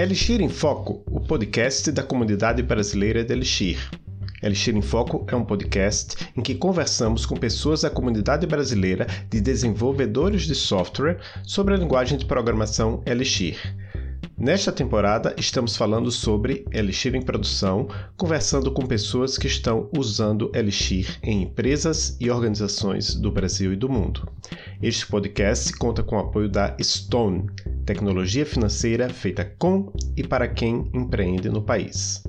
Elixir em Foco, o podcast da comunidade brasileira de Elixir. Elixir em Foco é um podcast em que conversamos com pessoas da comunidade brasileira de desenvolvedores de software sobre a linguagem de programação Elixir. Nesta temporada, estamos falando sobre Elixir em produção, conversando com pessoas que estão usando Elixir em empresas e organizações do Brasil e do mundo. Este podcast conta com o apoio da Stone, tecnologia financeira feita com e para quem empreende no país.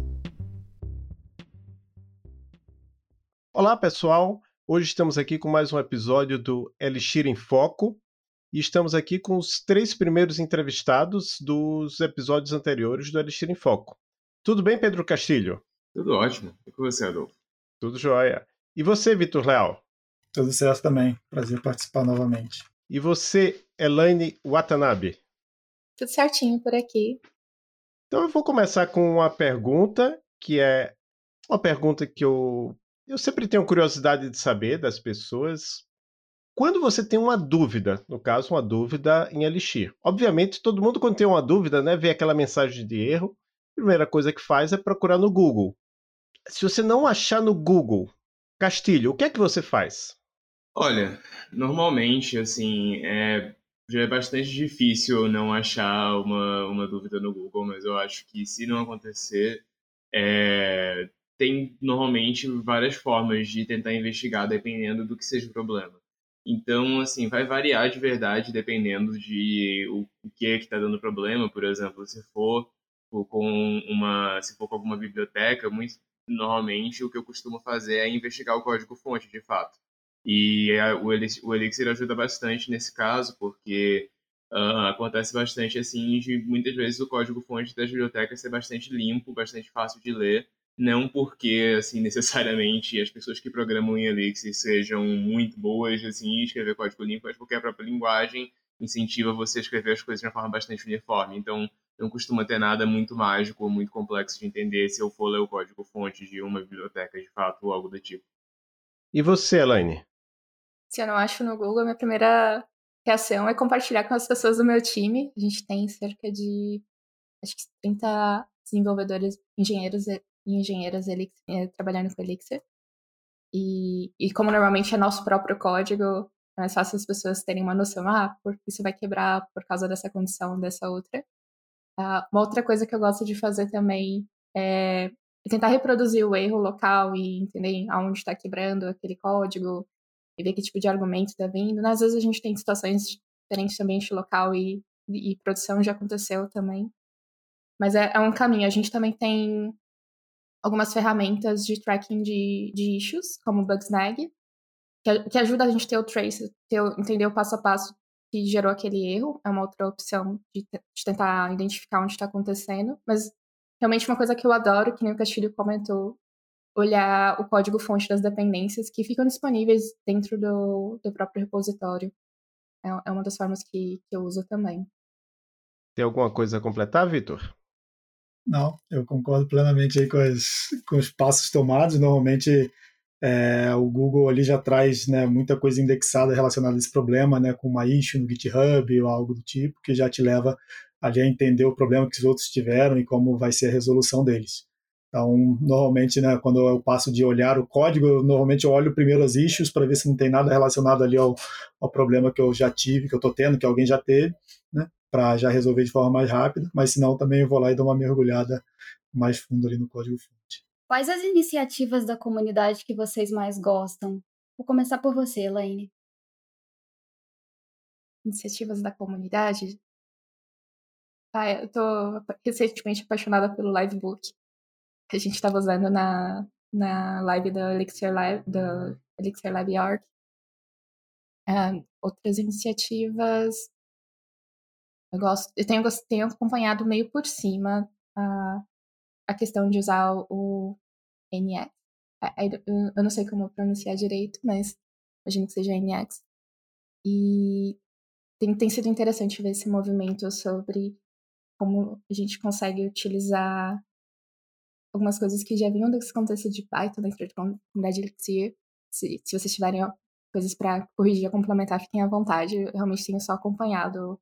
Olá, pessoal! Hoje estamos aqui com mais um episódio do Elixir em Foco, e estamos aqui com os três primeiros entrevistados dos episódios anteriores do Elixir em Foco. Tudo bem, Pedro Castilho? Tudo ótimo. E com você, Adolfo? Tudo jóia. E você, Vitor Leal? Tudo certo também. Prazer participar novamente. E você, Elaine Watanabe? Tudo certinho por aqui. Então eu vou começar com uma pergunta que é uma pergunta que eu, eu sempre tenho curiosidade de saber das pessoas quando você tem uma dúvida, no caso, uma dúvida em Elixir. Obviamente, todo mundo, quando tem uma dúvida, né, vê aquela mensagem de erro, a primeira coisa que faz é procurar no Google. Se você não achar no Google, Castilho, o que é que você faz? Olha, normalmente, assim, é, já é bastante difícil não achar uma, uma dúvida no Google, mas eu acho que se não acontecer, é, tem normalmente várias formas de tentar investigar dependendo do que seja o problema. Então, assim, vai variar de verdade dependendo de o, que é que está dando problema. Por exemplo, se for com uma, se for com alguma biblioteca, muito normalmente o que eu costumo fazer é investigar o código-fonte, de fato. E a, o, Elixir, o Elixir ajuda bastante nesse caso, porque uh, acontece bastante assim de muitas vezes o código-fonte das bibliotecas ser bastante limpo, bastante fácil de ler, não porque assim necessariamente as pessoas que programam em Elixir sejam muito boas assim em escrever código limpo, mas porque a própria linguagem incentiva você a escrever as coisas de uma forma bastante uniforme. Então, não costuma ter nada muito mágico ou muito complexo de entender se eu for ler o código fonte de uma biblioteca de fato ou algo do tipo. E você, Elaine? Se eu não acho no Google, minha primeira reação é compartilhar com as pessoas do meu time. A gente tem cerca de acho que 30 desenvolvedores, engenheiros engenheiras Elixir, é, trabalhando com Elixir. E, e como normalmente é nosso próprio código, é mais fácil as pessoas terem uma noção, ah, isso vai quebrar por causa dessa condição, dessa outra. Uh, uma outra coisa que eu gosto de fazer também é tentar reproduzir o erro local e entender aonde está quebrando aquele código e ver que tipo de argumento está vindo. Às vezes a gente tem situações diferentes também de local e, e produção já aconteceu também. Mas é, é um caminho. A gente também tem algumas ferramentas de tracking de, de issues, como o Bugsnag, que, que ajuda a gente ter o trace, ter, entender o passo a passo que gerou aquele erro. É uma outra opção de, de tentar identificar onde está acontecendo. Mas realmente uma coisa que eu adoro, que nem o Castilho comentou, olhar o código-fonte das dependências que ficam disponíveis dentro do, do próprio repositório. É, é uma das formas que, que eu uso também. Tem alguma coisa a completar, Vitor? Não, eu concordo plenamente aí com, as, com os passos tomados. Normalmente é, o Google ali já traz né, muita coisa indexada relacionada a esse problema, né, com uma issue no GitHub ou algo do tipo, que já te leva ali a entender o problema que os outros tiveram e como vai ser a resolução deles. Então, normalmente, né, quando eu passo de olhar o código, eu, normalmente eu olho primeiro as issues para ver se não tem nada relacionado ali ao, ao problema que eu já tive, que eu estou tendo, que alguém já teve, para já resolver de forma mais rápida, mas se não, também eu vou lá e dou uma mergulhada mais fundo ali no código-fonte. Quais as iniciativas da comunidade que vocês mais gostam? Vou começar por você, Elaine. Iniciativas da comunidade? Ah, eu tô recentemente apaixonada pelo Livebook que a gente estava usando na, na live da Elixir Lab, do Elixir Lab Arc. Uh, outras iniciativas eu gosto, eu tenho, tenho acompanhado meio por cima a, a questão de usar o NX. Eu não sei como pronunciar direito, mas imagino que seja NX. E tem, tem sido interessante ver esse movimento sobre como a gente consegue utilizar algumas coisas que já vinham desse contexto de Python dentro da comunidade Elixir. Se, se vocês tiverem coisas para corrigir ou complementar, fiquem à vontade. Eu realmente tenho só acompanhado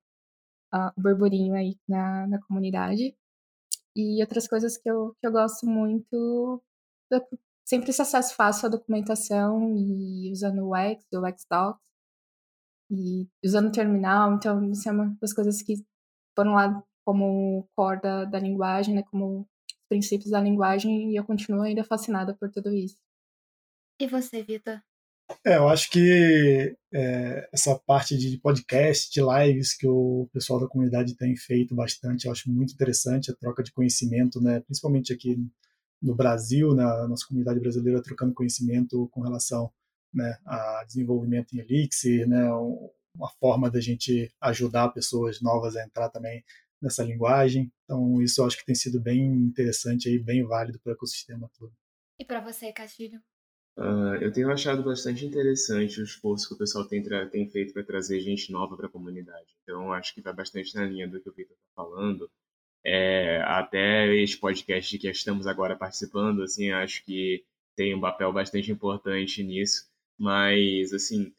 uh, burburinho aí na, na comunidade. E outras coisas que eu, que eu gosto muito, sempre esse acesso fácil à documentação e usando o X, o XDocs, e usando o terminal. Então, isso é uma das coisas que foram lá como core da, da linguagem, né, como princípios da linguagem, e eu continuo ainda fascinada por tudo isso. E você, Vitor? É, eu acho que é, essa parte de podcast, de lives que o pessoal da comunidade tem feito bastante, eu acho muito interessante a troca de conhecimento, né, principalmente aqui no Brasil, na nossa comunidade brasileira, trocando conhecimento com relação né, a desenvolvimento em Elixir, né, uma forma da gente ajudar pessoas novas a entrar também nessa linguagem. Então, isso eu acho que tem sido bem interessante e bem válido para o ecossistema todo. E para você, Castilho? Uh, eu tenho achado bastante interessante o esforço que o pessoal tem, tem feito para trazer gente nova para a comunidade. Então, acho que vai bastante na linha do que o Vitor está falando. É, até este podcast que estamos agora participando, assim, acho que tem um papel bastante importante nisso. Mas, assim,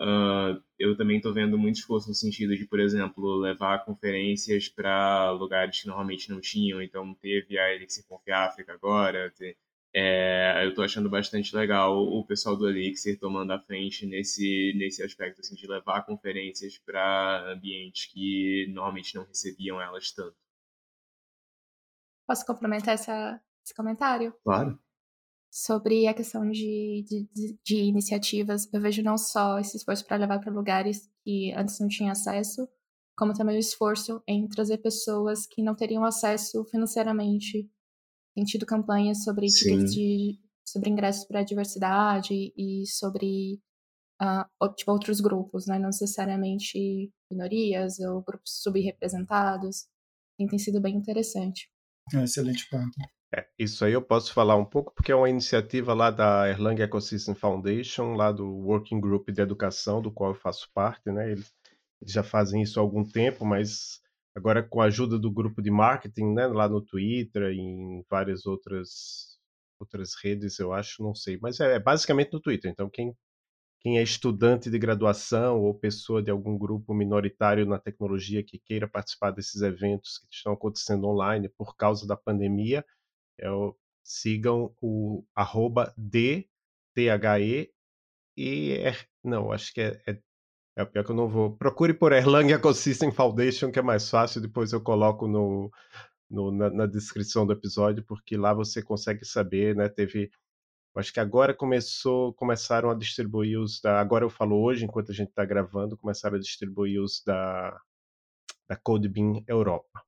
uh, eu também estou vendo muito esforço no sentido de, por exemplo, levar conferências para lugares que normalmente não tinham. Então, teve a Elixir Conf África agora. É, eu estou achando bastante legal o pessoal do Elixir tomando a frente nesse, nesse aspecto assim, de levar conferências para ambientes que normalmente não recebiam elas tanto. Posso complementar essa, esse comentário? Claro. Sobre a questão de, de, de iniciativas, eu vejo não só esse esforço para levar para lugares que antes não tinham acesso, como também o esforço em trazer pessoas que não teriam acesso financeiramente. Tem tido campanhas sobre tickets de, sobre ingressos para a diversidade e sobre uh, tipo, outros grupos, né? não necessariamente minorias ou grupos subrepresentados. Tem, tem sido bem interessante. É um excelente ponto. É, isso aí eu posso falar um pouco, porque é uma iniciativa lá da Erlang Ecosystem Foundation, lá do Working Group de Educação, do qual eu faço parte, né? Eles, eles já fazem isso há algum tempo, mas agora com a ajuda do grupo de marketing, né? Lá no Twitter e em várias outras, outras redes, eu acho, não sei. Mas é, é basicamente no Twitter, então quem quem é estudante de graduação ou pessoa de algum grupo minoritário na tecnologia que queira participar desses eventos que estão acontecendo online por causa da pandemia, é o, sigam o arroba DTHE e er, não, acho que é, é, é pior que eu não vou. Procure por Erlang Ecosystem Foundation, que é mais fácil, depois eu coloco no, no na, na, descrição do episódio, porque lá você consegue saber, né? Teve Acho que agora começou, começaram a distribuir os da. Agora eu falo hoje, enquanto a gente está gravando, começaram a distribuir os da, da CodeBeam Europa.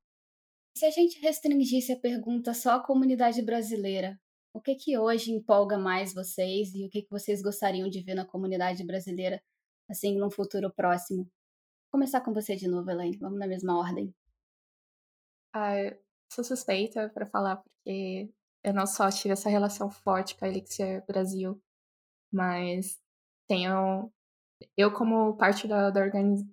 Se a gente restringisse a pergunta só à comunidade brasileira, o que que hoje empolga mais vocês e o que que vocês gostariam de ver na comunidade brasileira, assim, num futuro próximo? Vou começar com você de novo, Elaine. Vamos na mesma ordem. Ah, sou suspeita para falar porque eu não só tive essa relação forte com a Elixir Brasil, mas tenho. Eu, como parte da, da organização.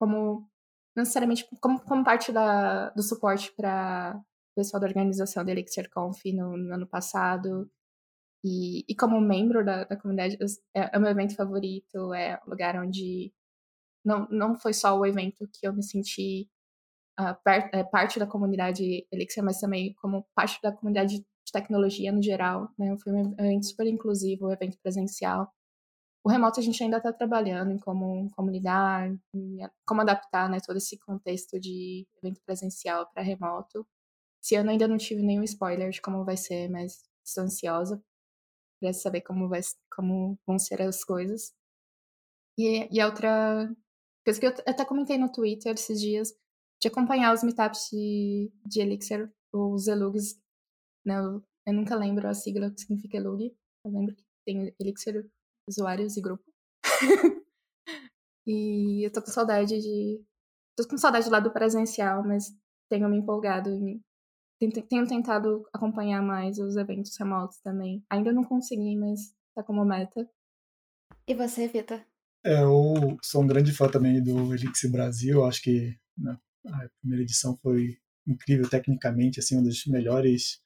Como. Não necessariamente como, como parte da, do suporte para o pessoal da organização da Elixir Conf no, no ano passado, e, e, como membro da, da comunidade, é, é o meu evento favorito, é o lugar onde não, não foi só o evento que eu me senti uh, parte da comunidade Elixir, mas também como parte da comunidade de tecnologia no geral. Né? Foi um evento super inclusivo, um evento presencial. O remoto a gente ainda está trabalhando em como, como lidar, em como adaptar né, todo esse contexto de evento presencial para remoto. Esse ano ainda não tive nenhum spoiler de como vai ser, mas estou ansiosa para saber como, vai, como vão ser as coisas. E, e a outra coisa que eu até comentei no Twitter esses dias de acompanhar os meetups de, de Elixir, os Elugs. Né? Eu, nunca lembro a sigla que significa Elug. Eu lembro que tem Elixir usuários e grupo. e eu tô com saudade de. Tô com saudade lá do presencial, mas tenho me empolgado em. Tenho tentado acompanhar mais os eventos remotos também. Ainda não consegui, mas tá como meta. E você, Vitor? É, eu sou um grande fã também do Elixir Brasil. Acho que né, a primeira edição foi incrível tecnicamente, assim, um dos melhores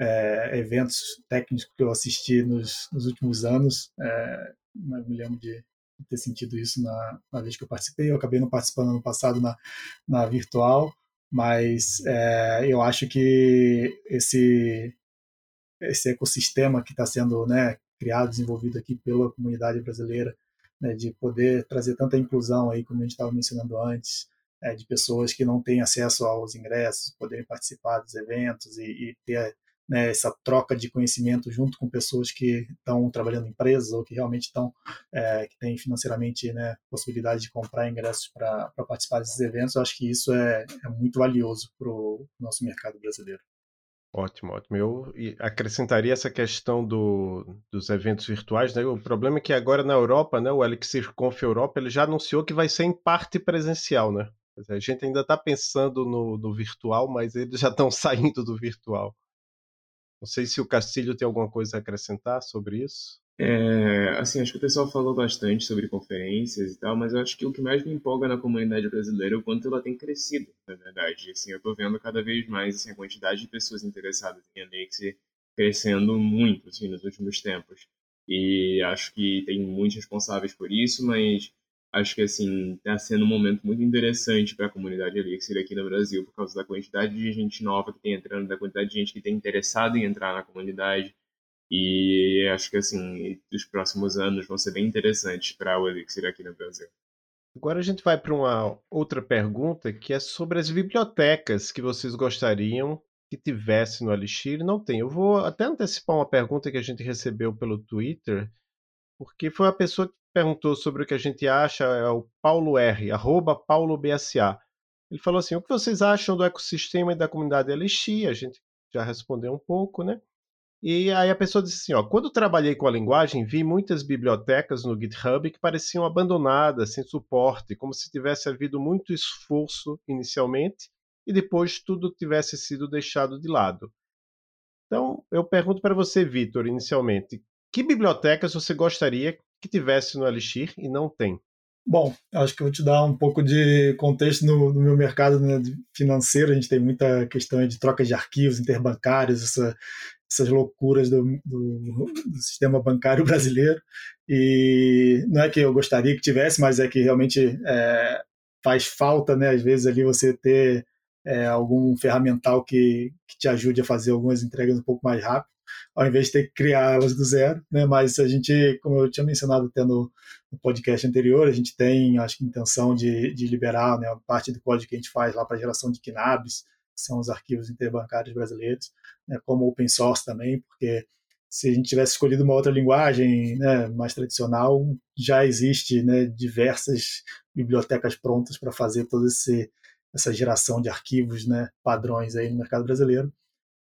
é, eventos técnicos que eu assisti nos, nos últimos anos. É, me lembro de ter sentido isso na, na, vez que eu participei. Eu acabei não participando ano passado na, na virtual, mas é, eu acho que esse, esse ecossistema que está sendo né, criado, desenvolvido aqui pela comunidade brasileira, né, de poder trazer tanta inclusão aí, como a gente estava mencionando antes, é, de pessoas que não têm acesso aos ingressos, poderem participar dos eventos e, e ter né, essa troca de conhecimento junto com pessoas que estão trabalhando em empresas ou que realmente estão é, que têm financeiramente né, possibilidade de comprar ingressos para participar desses eventos, eu acho que isso é, é muito valioso para o nosso mercado brasileiro. Ótimo, ótimo. Eu acrescentaria essa questão do, dos eventos virtuais. Né? O problema é que agora na Europa, né, o Elixir Conf Europa, ele já anunciou que vai ser em parte presencial, né? A gente ainda está pensando no, no virtual, mas eles já estão saindo do virtual. Não sei se o Castilho tem alguma coisa a acrescentar sobre isso. É, assim, acho que o pessoal falou bastante sobre conferências e tal, mas eu acho que o que mais me empolga na comunidade brasileira é o quanto ela tem crescido, na verdade. Assim, eu estou vendo cada vez mais assim, a quantidade de pessoas interessadas em Elixir crescendo muito assim, nos últimos tempos. E acho que tem muitos responsáveis por isso, mas acho que assim está sendo um momento muito interessante para a comunidade Elixir aqui no Brasil por causa da quantidade de gente nova que tem entrando, da quantidade de gente que tem interessado em entrar na comunidade e acho que assim os próximos anos vão ser bem interessantes para o Elixir aqui no Brasil. Agora a gente vai para uma outra pergunta que é sobre as bibliotecas que vocês gostariam que tivesse no Elixir. Não tem. Eu vou até antecipar uma pergunta que a gente recebeu pelo Twitter, porque foi uma pessoa que perguntou sobre o que a gente acha, é o Paulo R, arroba PauloBSA. Ele falou assim: o que vocês acham do ecossistema e da comunidade Elixir? A gente já respondeu um pouco, né? E aí a pessoa disse assim: ó, quando trabalhei com a linguagem, vi muitas bibliotecas no GitHub que pareciam abandonadas, sem suporte, como se tivesse havido muito esforço inicialmente e depois tudo tivesse sido deixado de lado. Então, eu pergunto para você, Vitor, inicialmente, que bibliotecas você gostaria que tivesse no Elixir e não tem? Bom, acho que eu vou te dar um pouco de contexto no, no meu mercado né, financeiro. A gente tem muita questão de troca de arquivos interbancários, essa, essas loucuras do, do, do, sistema bancário brasileiro. E não é que eu gostaria que tivesse, mas é que realmente é, faz falta, né, às vezes, ali você ter é, algum ferramental que, que te ajude a fazer algumas entregas um pouco mais rápido ao invés de ter que criar elas do zero, né? Mas a gente, como eu tinha mencionado até no, no podcast anterior, a gente tem, acho que, intenção de, de liberar né, parte do código que a gente faz lá para geração de KNABs, que são os arquivos interbancários brasileiros, né, como open source também, porque se a gente tivesse escolhido uma outra linguagem né, mais tradicional, já existe né, diversas bibliotecas prontas para fazer toda essa geração de arquivos né, padrões aí no mercado brasileiro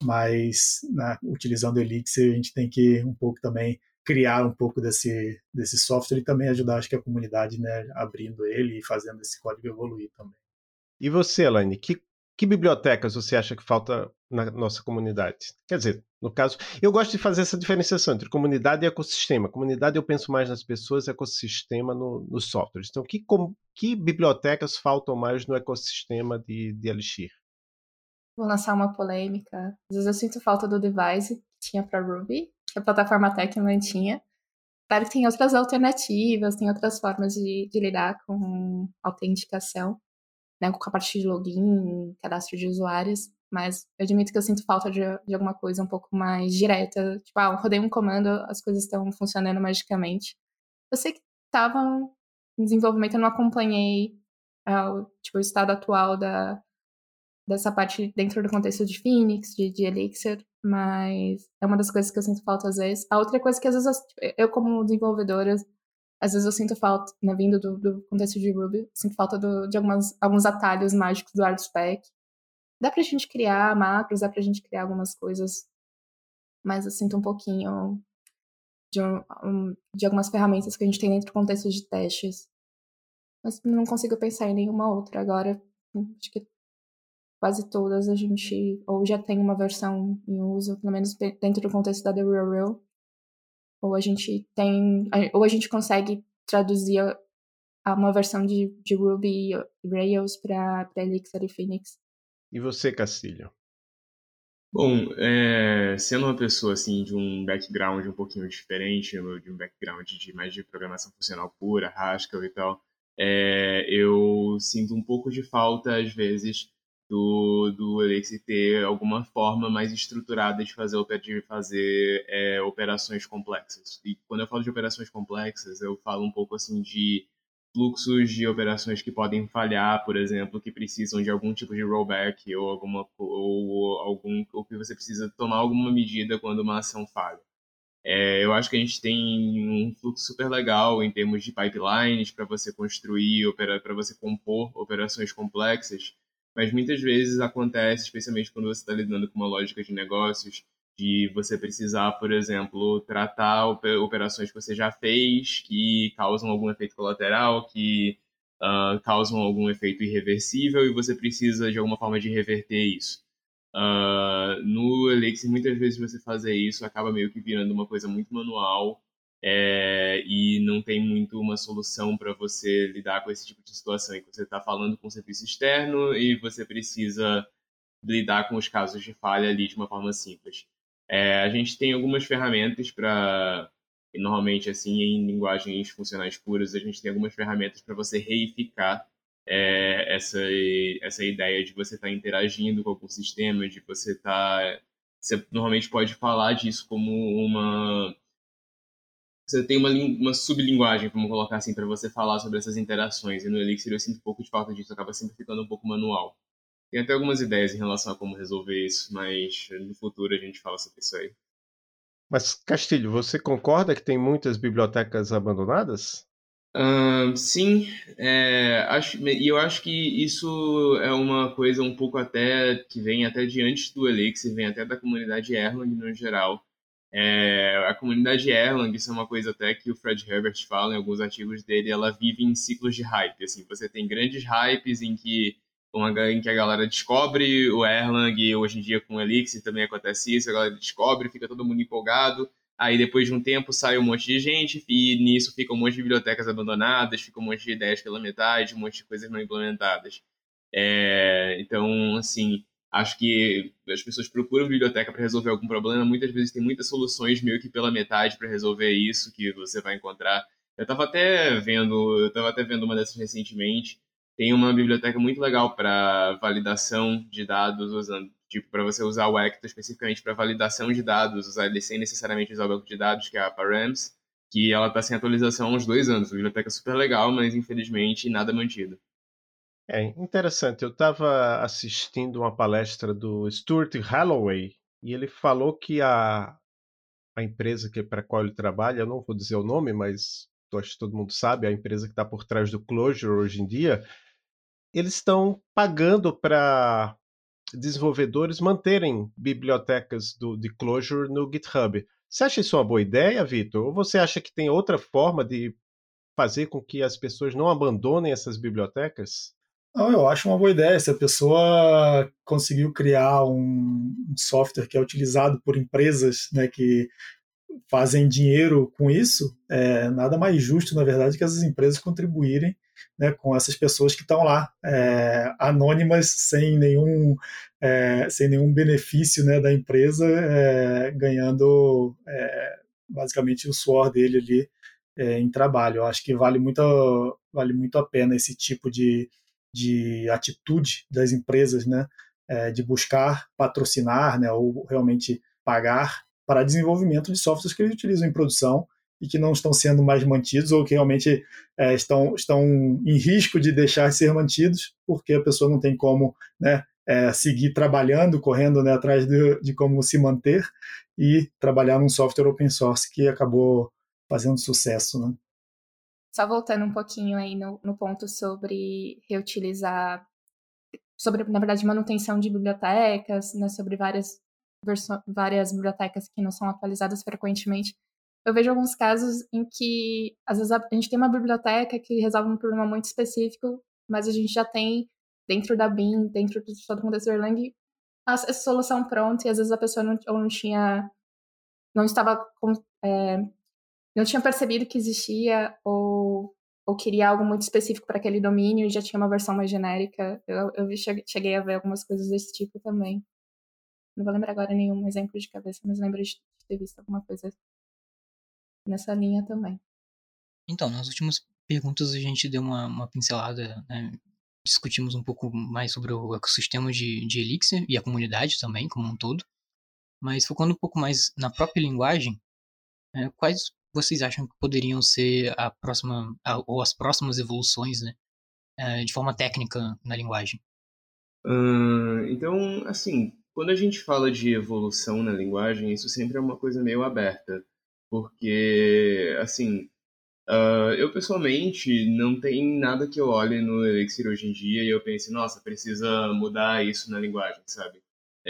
mas né, utilizando o Elixir a gente tem que um pouco também criar um pouco desse, desse software e também ajudar acho que a comunidade né, abrindo ele e fazendo esse código evoluir também. E você, Elaine, que, que bibliotecas você acha que falta na nossa comunidade? Quer dizer, no caso, eu gosto de fazer essa diferenciação entre comunidade e ecossistema. Comunidade eu penso mais nas pessoas, ecossistema no, nos softwares. Então, que, com, que bibliotecas faltam mais no ecossistema de, de Elixir? Vou lançar uma polêmica. Às vezes eu sinto falta do device que tinha para Ruby, que a plataforma Tech mantinha. Claro que tem outras alternativas, tem outras formas de, de lidar com autenticação, né, com a parte de login, cadastro de usuários, mas eu admito que eu sinto falta de, de alguma coisa um pouco mais direta. Tipo, ah, eu rodei um comando, as coisas estão funcionando magicamente. Eu sei que estavam em desenvolvimento, eu não acompanhei uh, tipo, o estado atual da, dessa parte dentro do contexto de Phoenix, de, de Elixir, mas é uma das coisas que eu sinto falta às vezes. A outra coisa que às vezes eu, eu como desenvolvedora, às vezes eu sinto falta, né, vindo do, do contexto de Ruby, sinto falta do, de algumas, alguns atalhos mágicos do ArtSpec. Dá pra gente criar macros, dá pra gente criar algumas coisas, mas eu sinto um pouquinho de, um, de algumas ferramentas que a gente tem dentro do contexto de testes. Mas não consigo pensar em nenhuma outra agora. Acho que quase todas a gente ou já tem uma versão em uso, pelo menos dentro do contexto da The Real Real, ou a gente tem, ou a gente consegue traduzir uma versão de, de Ruby Rails para Elixir e Phoenix. E você, Castilho? Bom, é, sendo uma pessoa assim de um background um pouquinho diferente, de um background de mais de programação funcional pura, Haskell e tal, é, eu sinto um pouco de falta às vezes do, do Elixir ter alguma forma mais estruturada de fazer, de fazer é, operações complexas. E quando eu falo de operações complexas, eu falo um pouco assim de fluxos de operações que podem falhar, por exemplo, que precisam de algum tipo de rollback ou alguma ou algum ou que você precisa tomar alguma medida quando uma ação falha. É, eu acho que a gente tem um fluxo super legal em termos de pipelines para você construir, para você compor operações complexas, mas muitas vezes acontece, especialmente quando você está lidando com uma lógica de negócios, de você precisar, por exemplo, tratar operações que você já fez que causam algum efeito colateral, que uh, causam algum efeito irreversível e você precisa de alguma forma de reverter isso. Uh, no Elixir, muitas vezes você fazer isso acaba meio que virando uma coisa muito manual é, e não tem muito uma solução para você lidar com esse tipo de situação em que você está falando com um serviço externo e você precisa lidar com os casos de falha ali de uma forma simples. É, a gente tem algumas ferramentas para, normalmente assim em linguagens funcionais puras, a gente tem algumas ferramentas para você reificar é, essa, essa ideia de você estar tá interagindo com algum sistema, de você estar. Tá, você normalmente pode falar disso como uma. Você tem uma, uma sublinguagem, vamos colocar assim, para você falar sobre essas interações. E no Elixir eu sinto um pouco de falta disso, acaba sempre ficando um pouco manual. Tem até algumas ideias em relação a como resolver isso, mas no futuro a gente fala sobre isso aí. Mas, Castilho, você concorda que tem muitas bibliotecas abandonadas? Uh, sim, é, acho, e eu acho que isso é uma coisa um pouco até que vem até de antes do Elixir, vem até da comunidade Erlang no geral. É, a comunidade Erlang, isso é uma coisa até que o Fred Herbert fala em alguns artigos dele, ela vive em ciclos de hype. Assim, você tem grandes hypes em que uma, em que a galera descobre o Erlang, hoje em dia com o Elixir também acontece isso, a galera descobre, fica todo mundo empolgado, aí depois de um tempo sai um monte de gente, e nisso fica um monte de bibliotecas abandonadas, fica um monte de ideias pela metade, um monte de coisas não implementadas. É, então, assim, acho que as pessoas procuram biblioteca para resolver algum problema, muitas vezes tem muitas soluções meio que pela metade para resolver isso que você vai encontrar. Eu estava até vendo, eu estava até vendo uma dessas recentemente, tem uma biblioteca muito legal para validação de dados usando tipo para você usar o Ecto especificamente para validação de dados, usar ele sem necessariamente usar o banco de dados, que é a Params, que ela está sem atualização há uns dois anos. A biblioteca é super legal, mas infelizmente nada mantido. É interessante. Eu estava assistindo uma palestra do Stuart Holloway e ele falou que a, a empresa que para qual ele trabalha, eu não vou dizer o nome, mas acho que todo mundo sabe, a empresa que está por trás do Clojure hoje em dia, eles estão pagando para desenvolvedores manterem bibliotecas do, de Clojure no GitHub. Você acha isso uma boa ideia, Vitor? Ou você acha que tem outra forma de fazer com que as pessoas não abandonem essas bibliotecas? Não, eu acho uma boa ideia. Se a pessoa conseguiu criar um software que é utilizado por empresas né, que fazem dinheiro com isso, é nada mais justo, na verdade, que essas empresas contribuírem né, com essas pessoas que estão lá, é, anônimas, sem nenhum, é, sem nenhum benefício né, da empresa, é, ganhando é, basicamente o suor dele ali é, em trabalho. Eu acho que vale muito, vale muito a pena esse tipo de, de atitude das empresas, né, é, de buscar patrocinar né, ou realmente pagar para desenvolvimento de softwares que eles utilizam em produção e que não estão sendo mais mantidos ou que realmente é, estão, estão em risco de deixar de ser mantidos porque a pessoa não tem como né, é, seguir trabalhando, correndo né, atrás de, de, como se manter e trabalhar num software open source que acabou fazendo sucesso. Né? Só voltando um pouquinho aí no, no ponto sobre reutilizar, sobre, na verdade, manutenção de bibliotecas, né, sobre várias, várias bibliotecas que não são atualizadas frequentemente eu vejo alguns casos em que, às vezes, a gente tem uma biblioteca que resolve um problema muito específico, mas a gente já tem dentro da BIM, dentro de todo mundo da Erlang, essa solução pronta e às vezes a pessoa não, ou não tinha, não estava, é, não tinha percebido que existia ou, ou queria algo muito específico para aquele domínio e já tinha uma versão mais genérica. Eu, eu cheguei a ver algumas coisas desse tipo também. Não vou lembrar agora nenhum exemplo de cabeça, mas lembro de ter visto alguma coisa nessa linha também. Então, nas últimas perguntas a gente deu uma, uma pincelada né, discutimos um pouco mais sobre o ecossistema de, de Elixir e a comunidade também, como um todo. Mas focando um pouco mais na própria linguagem, é, quais vocês acham que poderiam ser a próxima, a, ou as próximas evoluções, né, é, de forma técnica na linguagem? Uh, então, assim, quando a gente fala de evolução na linguagem, isso sempre é uma coisa meio aberta, porque, assim, uh, eu pessoalmente não tem nada que eu olhe no Elixir hoje em dia e eu pense, nossa, precisa mudar isso na linguagem, sabe?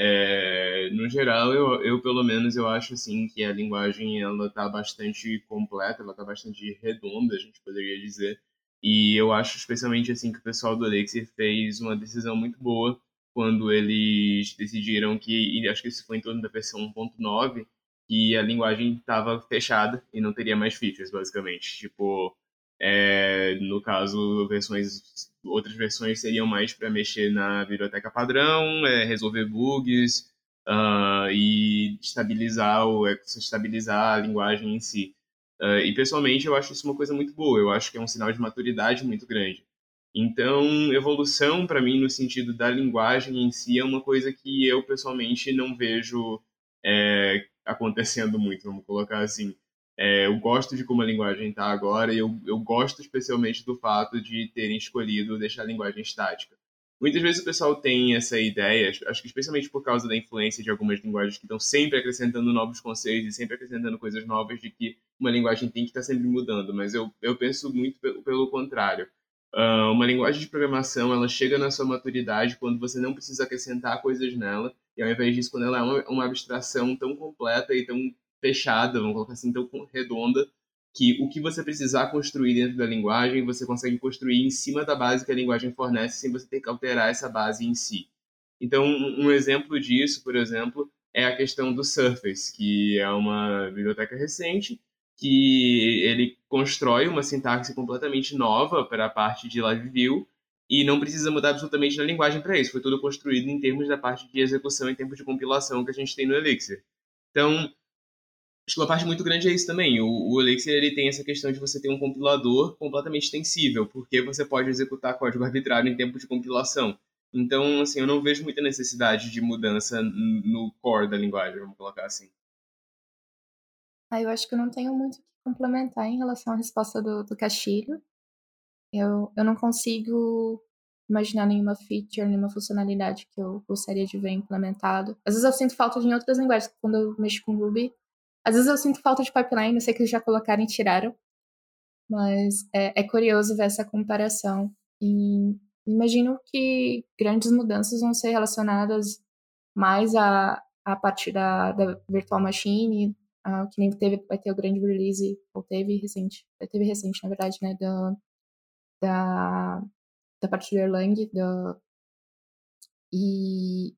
É, no geral, eu, eu pelo menos eu acho assim que a linguagem ela está bastante completa, ela está bastante redonda, a gente poderia dizer. E eu acho especialmente assim que o pessoal do Elixir fez uma decisão muito boa quando eles decidiram que, acho que isso foi em torno da versão 1.9, que a linguagem estava fechada e não teria mais features, basicamente. Tipo, é, no caso, versões, outras versões seriam mais para mexer na biblioteca padrão, é, resolver bugs uh, e estabilizar, o, estabilizar a linguagem em si. Uh, e pessoalmente eu acho isso uma coisa muito boa, eu acho que é um sinal de maturidade muito grande. Então, evolução para mim no sentido da linguagem em si é uma coisa que eu pessoalmente não vejo é, acontecendo muito, vamos colocar assim. É, eu gosto de como a linguagem está agora e eu, eu gosto especialmente do fato de terem escolhido deixar a linguagem estática. Muitas vezes o pessoal tem essa ideia, acho que especialmente por causa da influência de algumas linguagens que estão sempre acrescentando novos conceitos e sempre acrescentando coisas novas, de que uma linguagem tem que estar sempre mudando, mas eu, eu penso muito pelo, pelo contrário. Uh, uma linguagem de programação, ela chega na sua maturidade quando você não precisa acrescentar coisas nela, e ao invés disso, quando ela é uma, uma abstração tão completa e tão fechada, vamos colocar assim, tão redonda, que o que você precisar construir dentro da linguagem, você consegue construir em cima da base que a linguagem fornece, sem você ter que alterar essa base em si. Então, um exemplo disso, por exemplo, é a questão do Surface, que é uma biblioteca recente, que ele constrói uma sintaxe completamente nova para a parte de Live View e não precisa mudar absolutamente na linguagem para isso. Foi tudo construído em termos da parte de execução e tempo de compilação que a gente tem no Elixir. Então, acho que uma parte muito grande é isso também. O, o Elixir ele tem essa questão de você ter um compilador completamente extensível, porque você pode executar código arbitrário em tempo de compilação. Então, assim, eu não vejo muita necessidade de mudança no core da linguagem, vamos colocar assim. Ah, eu acho que eu não tenho muito o que complementar em relação à resposta do, do Castilho. Eu, eu não consigo imaginar nenhuma feature, nenhuma funcionalidade que eu gostaria de ver implementado. Às vezes eu sinto falta de em outras linguagens, quando eu mexo com Ruby. Às vezes eu sinto falta de pipeline, eu sei que eles já colocaram e tiraram. Mas é, é curioso ver essa comparação. E imagino que grandes mudanças vão ser relacionadas mais a, a partir da, da virtual machine, uh, que nem teve, vai ter o grande release, ou teve recente, teve recente, na verdade, né, da, da, da parte do Erlang, da, e,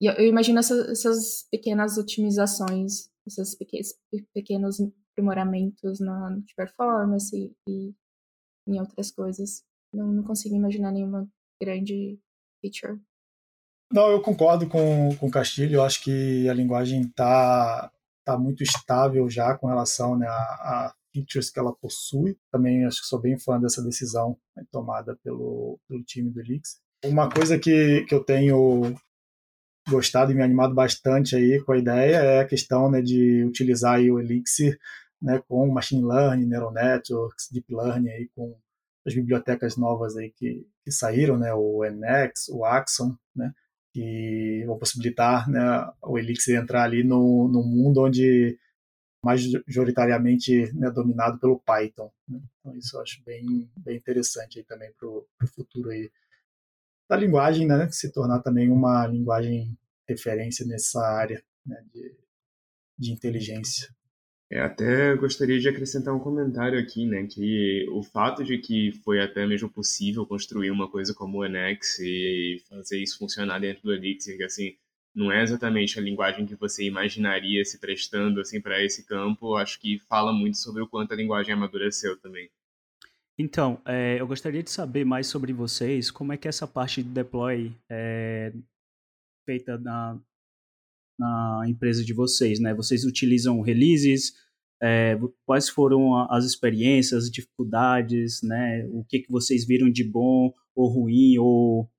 e eu, imagino essas, pequenas otimizações, esses pequenos, pequenos aprimoramentos na, de performance e, e em outras coisas. Não, não consigo imaginar nenhuma grande feature. Não, eu concordo com, com o Castilho. Eu acho que a linguagem está tá muito estável já com relação né, a, a, features que ela possui. Também acho que sou bem fã dessa decisão né, tomada pelo, pelo time do Elixir. Uma coisa que, que eu tenho gostado e me animado bastante aí com a ideia é a questão né, de utilizar o Elixir né, com machine learning, neural networks, deep learning aí com as bibliotecas novas aí que, que saíram, né, o NX, o Axon, né, que vão possibilitar né, o Elixir entrar ali no, no mundo onde majoritariamente né, dominado pelo Python. Né? Então isso eu acho bem, bem interessante aí também para o futuro aí da linguagem, né, se tornar também uma linguagem referência nessa área né, de, de inteligência. É, até gostaria de acrescentar um comentário aqui, né, que o fato de que foi até mesmo possível construir uma coisa como o NX e fazer isso funcionar dentro do Elixir, que assim, não é exatamente a linguagem que você imaginaria se prestando assim para esse campo, acho que fala muito sobre o quanto a linguagem amadureceu também. Então, é, eu gostaria de saber mais sobre vocês, como é que essa parte de deploy é feita na, na empresa de vocês, né? Vocês utilizam releases, é, quais foram as experiências, dificuldades, né? O que, que vocês viram de bom, ou ruim ou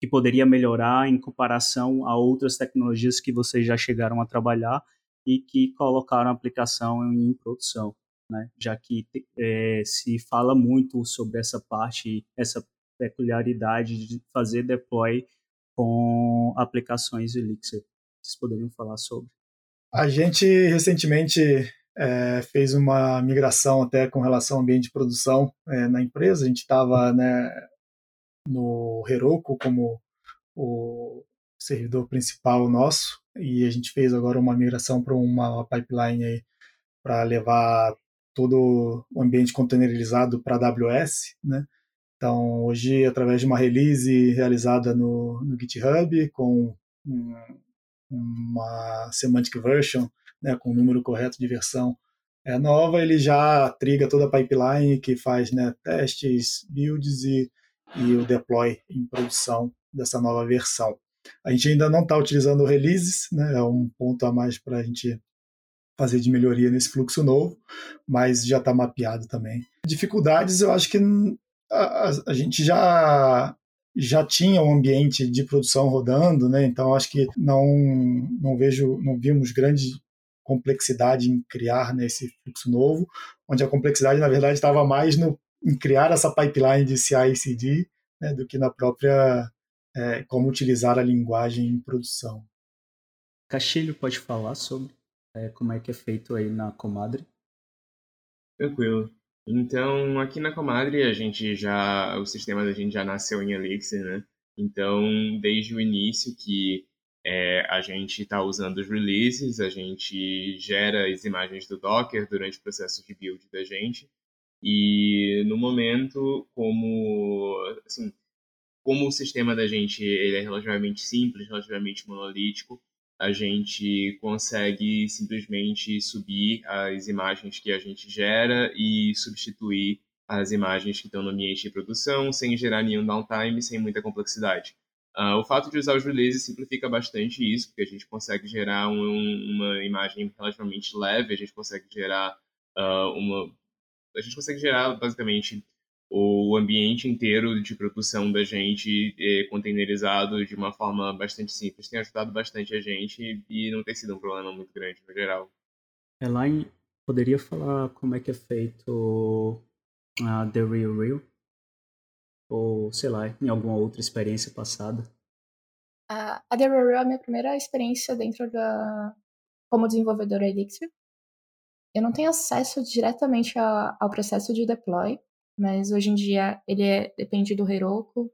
que poderia melhorar em comparação a outras tecnologias que vocês já chegaram a trabalhar e que colocaram a aplicação em produção, né? Já que é, se fala muito sobre essa parte, essa peculiaridade de fazer deploy com aplicações Elixir. Vocês poderiam falar sobre? A gente recentemente é, fez uma migração até com relação ao ambiente de produção é, na empresa. A gente estava né, no Heroku como o servidor principal nosso e a gente fez agora uma migração para uma pipeline para levar todo o ambiente containerizado para AWS, né? Então, hoje, através de uma release realizada no, no GitHub, com um, uma semantic version, né, com o número correto de versão é, nova, ele já triga toda a pipeline que faz né, testes, builds e, e o deploy em produção dessa nova versão. A gente ainda não está utilizando releases, né, é um ponto a mais para a gente fazer de melhoria nesse fluxo novo, mas já está mapeado também. Dificuldades, eu acho que a, a, gente já já tinha um ambiente de produção rodando, né? Então acho que não não vejo não vimos grande complexidade em criar nesse né, fluxo novo, onde a complexidade na verdade estava mais no em criar essa pipeline de CI/CD né, do que na própria é, como utilizar a linguagem em produção. Castilho pode falar sobre é, como é que é feito aí na Comadre? Tranquilo. Então, aqui na Comadre, a gente já, o sistema da gente já nasceu em Elixir, né? Então, desde o início que é, a gente está usando os releases, a gente gera as imagens do Docker durante o processo de build da gente. E no momento, como assim, como o sistema da gente ele é relativamente simples, relativamente monolítico, a gente consegue simplesmente subir as imagens que a gente gera e substituir as imagens que estão no ambiente de produção sem gerar nenhum downtime, sem muita complexidade. Uh, o fato de usar os releases simplifica bastante isso, porque a gente consegue gerar um, uma imagem relativamente leve, a gente consegue gerar uh, uma... A gente consegue gerar, basicamente, o ambiente inteiro de produção da gente é containerizado de uma forma bastante simples tem ajudado bastante a gente e não tem sido um problema muito grande no geral. Elaine, poderia falar como é que é feito a The Real Real? Ou, sei lá, em alguma outra experiência passada? A The Real Real é a minha primeira experiência dentro da... como desenvolvedora Elixir. Eu não tenho acesso diretamente ao processo de deploy, mas hoje em dia ele é, depende do Heroku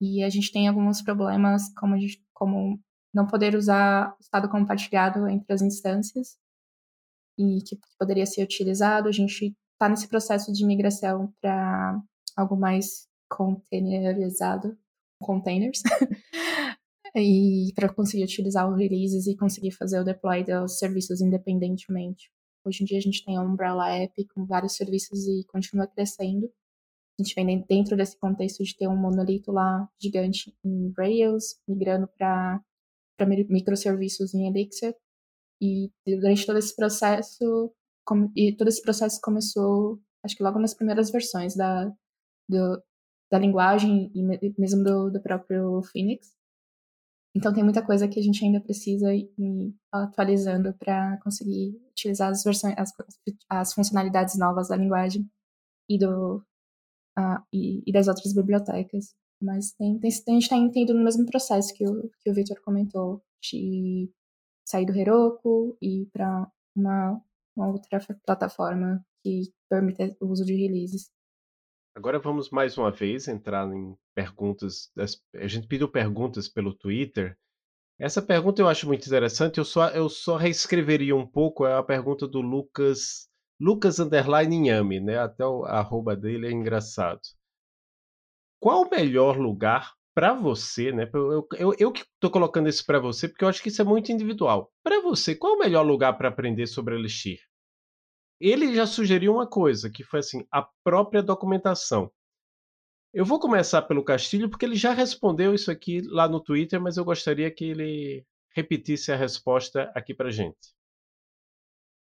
e a gente tem alguns problemas como, gente, como não poder usar o estado compartilhado entre as instâncias e que poderia ser utilizado. A gente está nesse processo de migração para algo mais containerizado, containers, e para conseguir utilizar os releases e conseguir fazer o deploy dos serviços independentemente. Hoje em dia a gente tem a Umbrella App com vários serviços e continua crescendo. A gente vem dentro desse contexto de ter um monolito lá gigante em Rails, migrando para microserviços em Elixir. E durante todo esse processo, e todo esse processo começou, acho que logo nas primeiras versões da, do, da linguagem e mesmo do, do próprio Phoenix. Então tem muita coisa que a gente ainda precisa ir atualizando para conseguir utilizar as versões, as, as funcionalidades novas da linguagem e do, ah, e, e, das outras bibliotecas. Mas tem, tem, a gente está indo no mesmo processo que o, que o Victor comentou, de sair do Heroku e para uma, uma outra plataforma que permite o uso de releases. Agora vamos mais uma vez entrar em perguntas. Das... A gente pediu perguntas pelo Twitter. Essa pergunta eu acho muito interessante. Eu só, eu só reescreveria um pouco. É a pergunta do Lucas Lucas Underline Inhame, né? Até o arroba dele é engraçado. Qual o melhor lugar para você, né? Eu, eu, eu que estou colocando isso para você porque eu acho que isso é muito individual. Para você, qual o melhor lugar para aprender sobre Elixir? Ele já sugeriu uma coisa, que foi assim, a própria documentação. Eu vou começar pelo Castilho, porque ele já respondeu isso aqui lá no Twitter, mas eu gostaria que ele repetisse a resposta aqui para gente.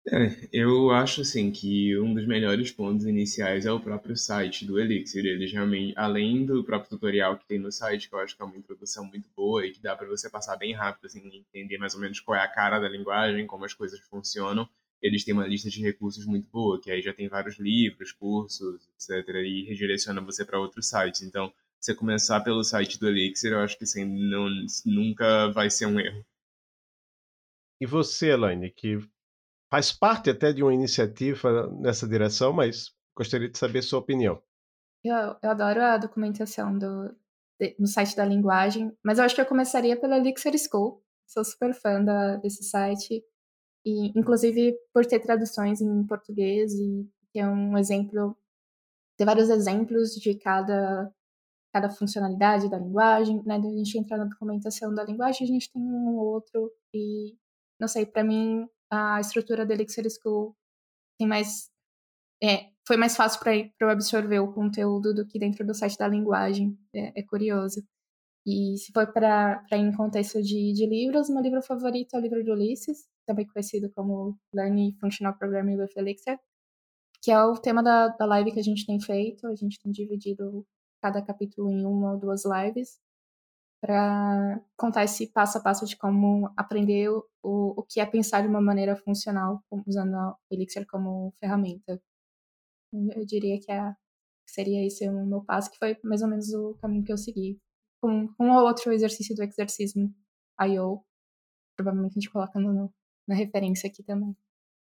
É, eu acho assim que um dos melhores pontos iniciais é o próprio site do Elixir. Eles realmente, além do próprio tutorial que tem no site, que eu acho que é uma introdução muito boa e que dá para você passar bem rápido, assim, entender mais ou menos qual é a cara da linguagem, como as coisas funcionam. Eles têm uma lista de recursos muito boa, que aí já tem vários livros, cursos, etc. E redireciona você para outros sites. Então, você começar pelo site do Elixir, eu acho que assim, não, nunca vai ser um erro. E você, Elaine, que faz parte até de uma iniciativa nessa direção, mas gostaria de saber sua opinião. Eu, eu adoro a documentação do, de, no site da linguagem, mas eu acho que eu começaria pela Elixir School. Sou super fã da, desse site, e inclusive por ter traduções em português e ter um exemplo, ter vários exemplos de cada cada funcionalidade da linguagem, né? A gente entra na documentação da linguagem, a gente tem um ou outro e não sei, para mim a estrutura da Elixir School tem mais é, foi mais fácil para eu absorver o conteúdo do que dentro do site da linguagem. É, é curioso. E se for para em contexto de, de livros, meu livro favorito é o livro de Ulisses, também conhecido como Learning Functional Programming with Elixir, que é o tema da, da live que a gente tem feito. A gente tem dividido cada capítulo em uma ou duas lives para contar esse passo a passo de como aprender o, o que é pensar de uma maneira funcional usando o Elixir como ferramenta. Eu diria que, é, seria esse o meu passo, que foi mais ou menos o caminho que eu segui. Com um ou outro exercício do exercício I.O., provavelmente a gente coloca no, na referência aqui também.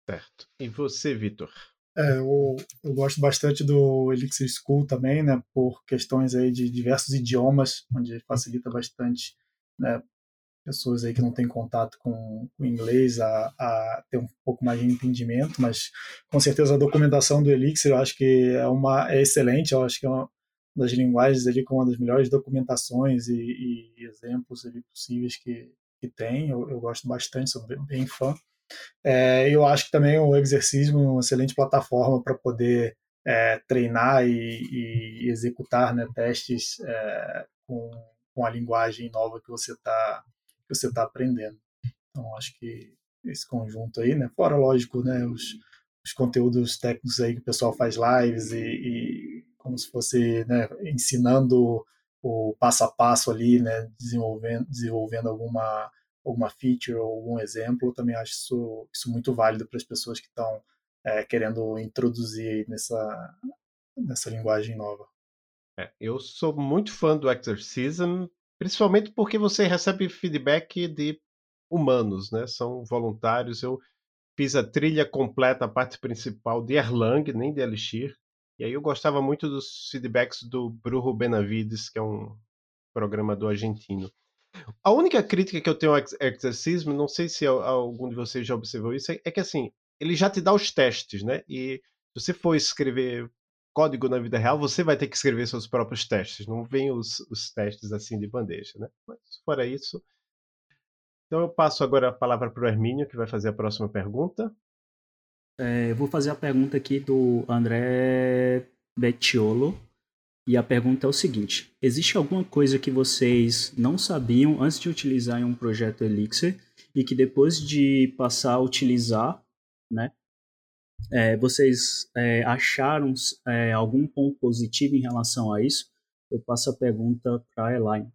Certo. E você, Vitor? É, eu, eu, gosto bastante do Elixir School também, né, por questões aí de diversos idiomas, onde facilita bastante né, pessoas aí que não têm contato com o inglês a, a, ter um pouco mais de entendimento, mas com certeza a documentação do Elixir eu acho que é uma é excelente, eu acho que é uma das linguagens ali com uma das melhores documentações e, e exemplos ali possíveis que, que tem, eu, eu gosto bastante, sou bem, bem fã. É, eu acho que também o exercício é uma excelente plataforma para poder é, treinar e, e, executar né, testes é, com, com a linguagem nova que você está que você tá aprendendo. Então acho que esse conjunto aí, né, fora lógico, né, os, os conteúdos técnicos aí que o pessoal faz lives e, e como se fosse né, ensinando o passo a passo ali, né, desenvolvendo, desenvolvendo alguma alguma feature ou algum exemplo, eu também acho isso, isso muito válido para as pessoas que estão é, querendo introduzir nessa, nessa linguagem nova. É, eu sou muito fã do Exorcism, principalmente porque você recebe feedback de humanos, né? São voluntários. Eu fiz a trilha completa, a parte principal de Erlang, nem de Elixir. E aí eu gostava muito dos feedbacks do Bruno Benavides, que é um programador argentino. A única crítica que eu tenho ao exercismo, não sei se algum de vocês já observou isso, é, é que assim, ele já te dá os testes, né? E se você for escrever código na vida real, você vai ter que escrever seus próprios testes, não vem os, os testes assim de bandeja, né? Mas fora isso. Então eu passo agora a palavra para o Hermínio, que vai fazer a próxima pergunta. É, vou fazer a pergunta aqui do André Bettiolo. E a pergunta é o seguinte: existe alguma coisa que vocês não sabiam antes de utilizar em um projeto Elixir e que depois de passar a utilizar, né, é, vocês é, acharam é, algum ponto positivo em relação a isso? Eu passo a pergunta para a Elaine.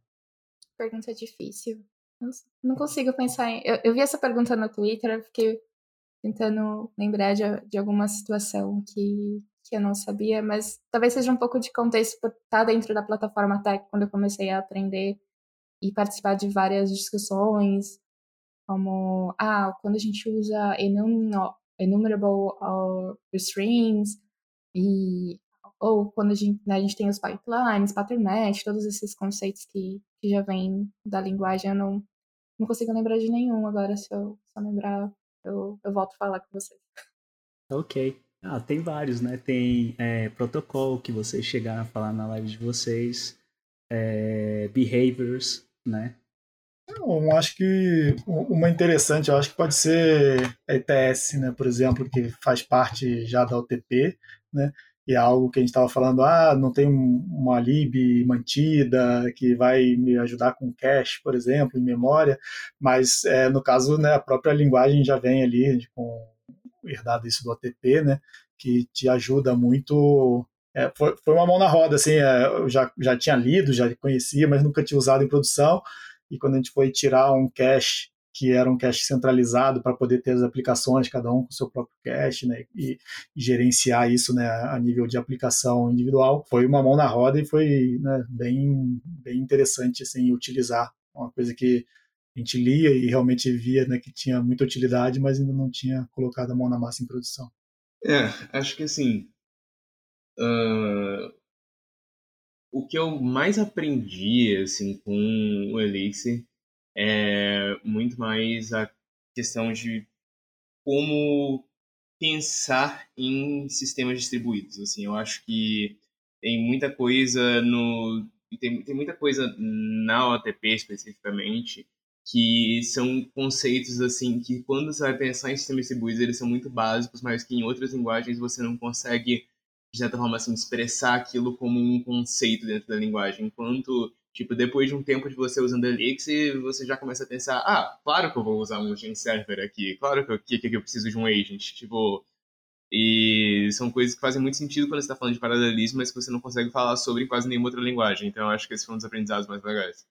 Pergunta difícil. Não consigo pensar em. Eu, eu, vi essa pergunta no Twitter, fiquei tentando lembrar de, de alguma situação que, que eu não sabia, mas talvez seja um pouco de contexto por estar dentro da plataforma Tech quando eu comecei a aprender e participar de várias discussões, como, ah, quando a gente usa enumerable strings, e, ou quando a gente, né, a gente tem os pipelines, pattern match, todos esses conceitos que, que já vêm da linguagem, eu não, não consigo lembrar de nenhum agora, se eu, eu lembrar, eu, eu volto a falar com vocês. Ok. Ah, tem vários, né? Tem é, protocolo que vocês chegaram a falar na live de vocês, é, behaviors, né? Eu acho que uma interessante, eu acho que pode ser a ETS, né? Por exemplo, que faz parte já da OTP, né? E é algo que a gente estava falando, ah, não tem uma lib mantida que vai me ajudar com cache, por exemplo, em memória, mas é, no caso, né, a própria linguagem já vem ali com herdado isso do OTP, né? Que te ajuda muito. É, foi, foi uma mão na roda, assim, é, eu já, já tinha lido, já conhecia, mas nunca tinha usado em produção. E quando a gente foi tirar um cache que era um cache centralizado para poder ter as aplicações, cada um com seu próprio cache, né, e, e, gerenciar isso, né, a nível de aplicação individual. Foi uma mão na roda e foi né, bem, bem interessante, assim, utilizar uma coisa que a gente lia e realmente via né, que tinha muita utilidade, mas ainda não tinha colocado a mão na massa em produção. É, acho que assim, uh, o que eu mais aprendi assim com o Elixir é muito mais a questão de como pensar em sistemas distribuídos. Assim, eu acho que tem muita coisa no tem, tem muita coisa na OTP especificamente que são conceitos assim que quando você vai pensar em sistemas distribuídos eles são muito básicos, mas que em outras linguagens você não consegue de certa forma assim expressar aquilo como um conceito dentro da linguagem, enquanto tipo depois de um tempo de você usando Elixir, você já começa a pensar, ah, claro que eu vou usar um agent server aqui, claro que eu, que, que eu preciso de um agent, tipo e são coisas que fazem muito sentido quando você está falando de paralelismo, mas que você não consegue falar sobre em quase nenhuma outra linguagem. Então, eu acho que esse foi um dos aprendizados mais legais.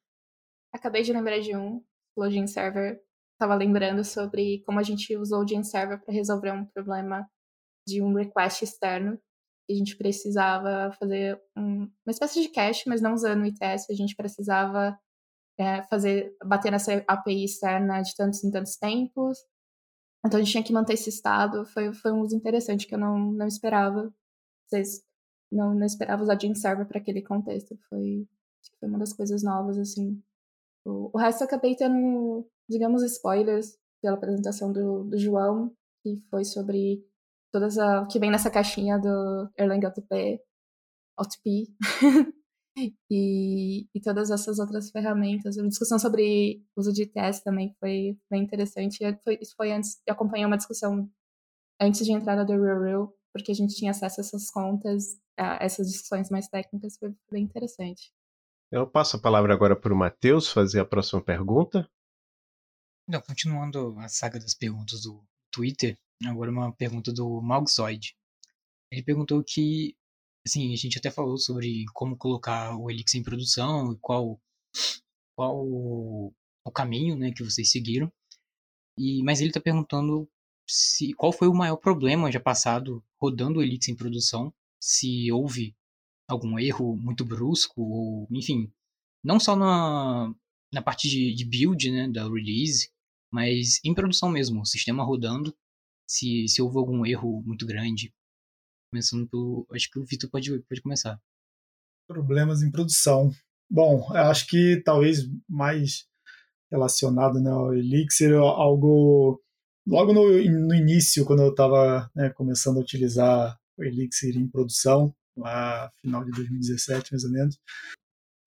Acabei de lembrar de um, Login Server. Estava lembrando sobre como a gente usou o Gene Server para resolver um problema de um request externo. A gente precisava fazer um, uma espécie de cache, mas não usando o ITS. A gente precisava é, fazer bater nessa API externa de tantos em tantos tempos então a gente tinha que manter esse estado. Foi, foi um uso interessante que eu não, não esperava. Vocês não, não esperava usar Gene Server para aquele contexto. Foi, foi uma das coisas novas, assim. O, o resto eu acabei tendo, digamos, spoilers pela apresentação do, do João, que foi sobre todas a, o que vem nessa caixinha do Erlang OTP, OTP e, e todas essas outras ferramentas. A discussão sobre uso de teste também foi bem interessante. Foi, isso foi antes, eu acompanhei uma discussão antes de entrar na The Real Real, porque a gente tinha acesso a essas contas, a essas discussões mais técnicas, foi bem interessante. Eu passo a palavra agora para o Matheus fazer a próxima pergunta. Não, continuando a saga das perguntas do Twitter, agora uma pergunta do Malgzoid. Ele perguntou que assim, a gente até falou sobre como colocar o Elixir em produção e qual, qual o caminho né, que vocês seguiram. E, mas ele está perguntando se, qual foi o maior problema já passado rodando o Elixir em produção, se houve algum erro muito brusco, ou enfim, não só na, na parte de, de build né, da release, mas em produção mesmo, o sistema rodando, se, se houve algum erro muito grande. Começando pelo. Acho que o Vitor pode, pode começar. Problemas em produção. Bom, eu acho que talvez mais relacionado né, ao Elixir, algo. Logo no, no início, quando eu estava né, começando a utilizar o Elixir em produção, lá final de 2017 mais ou menos,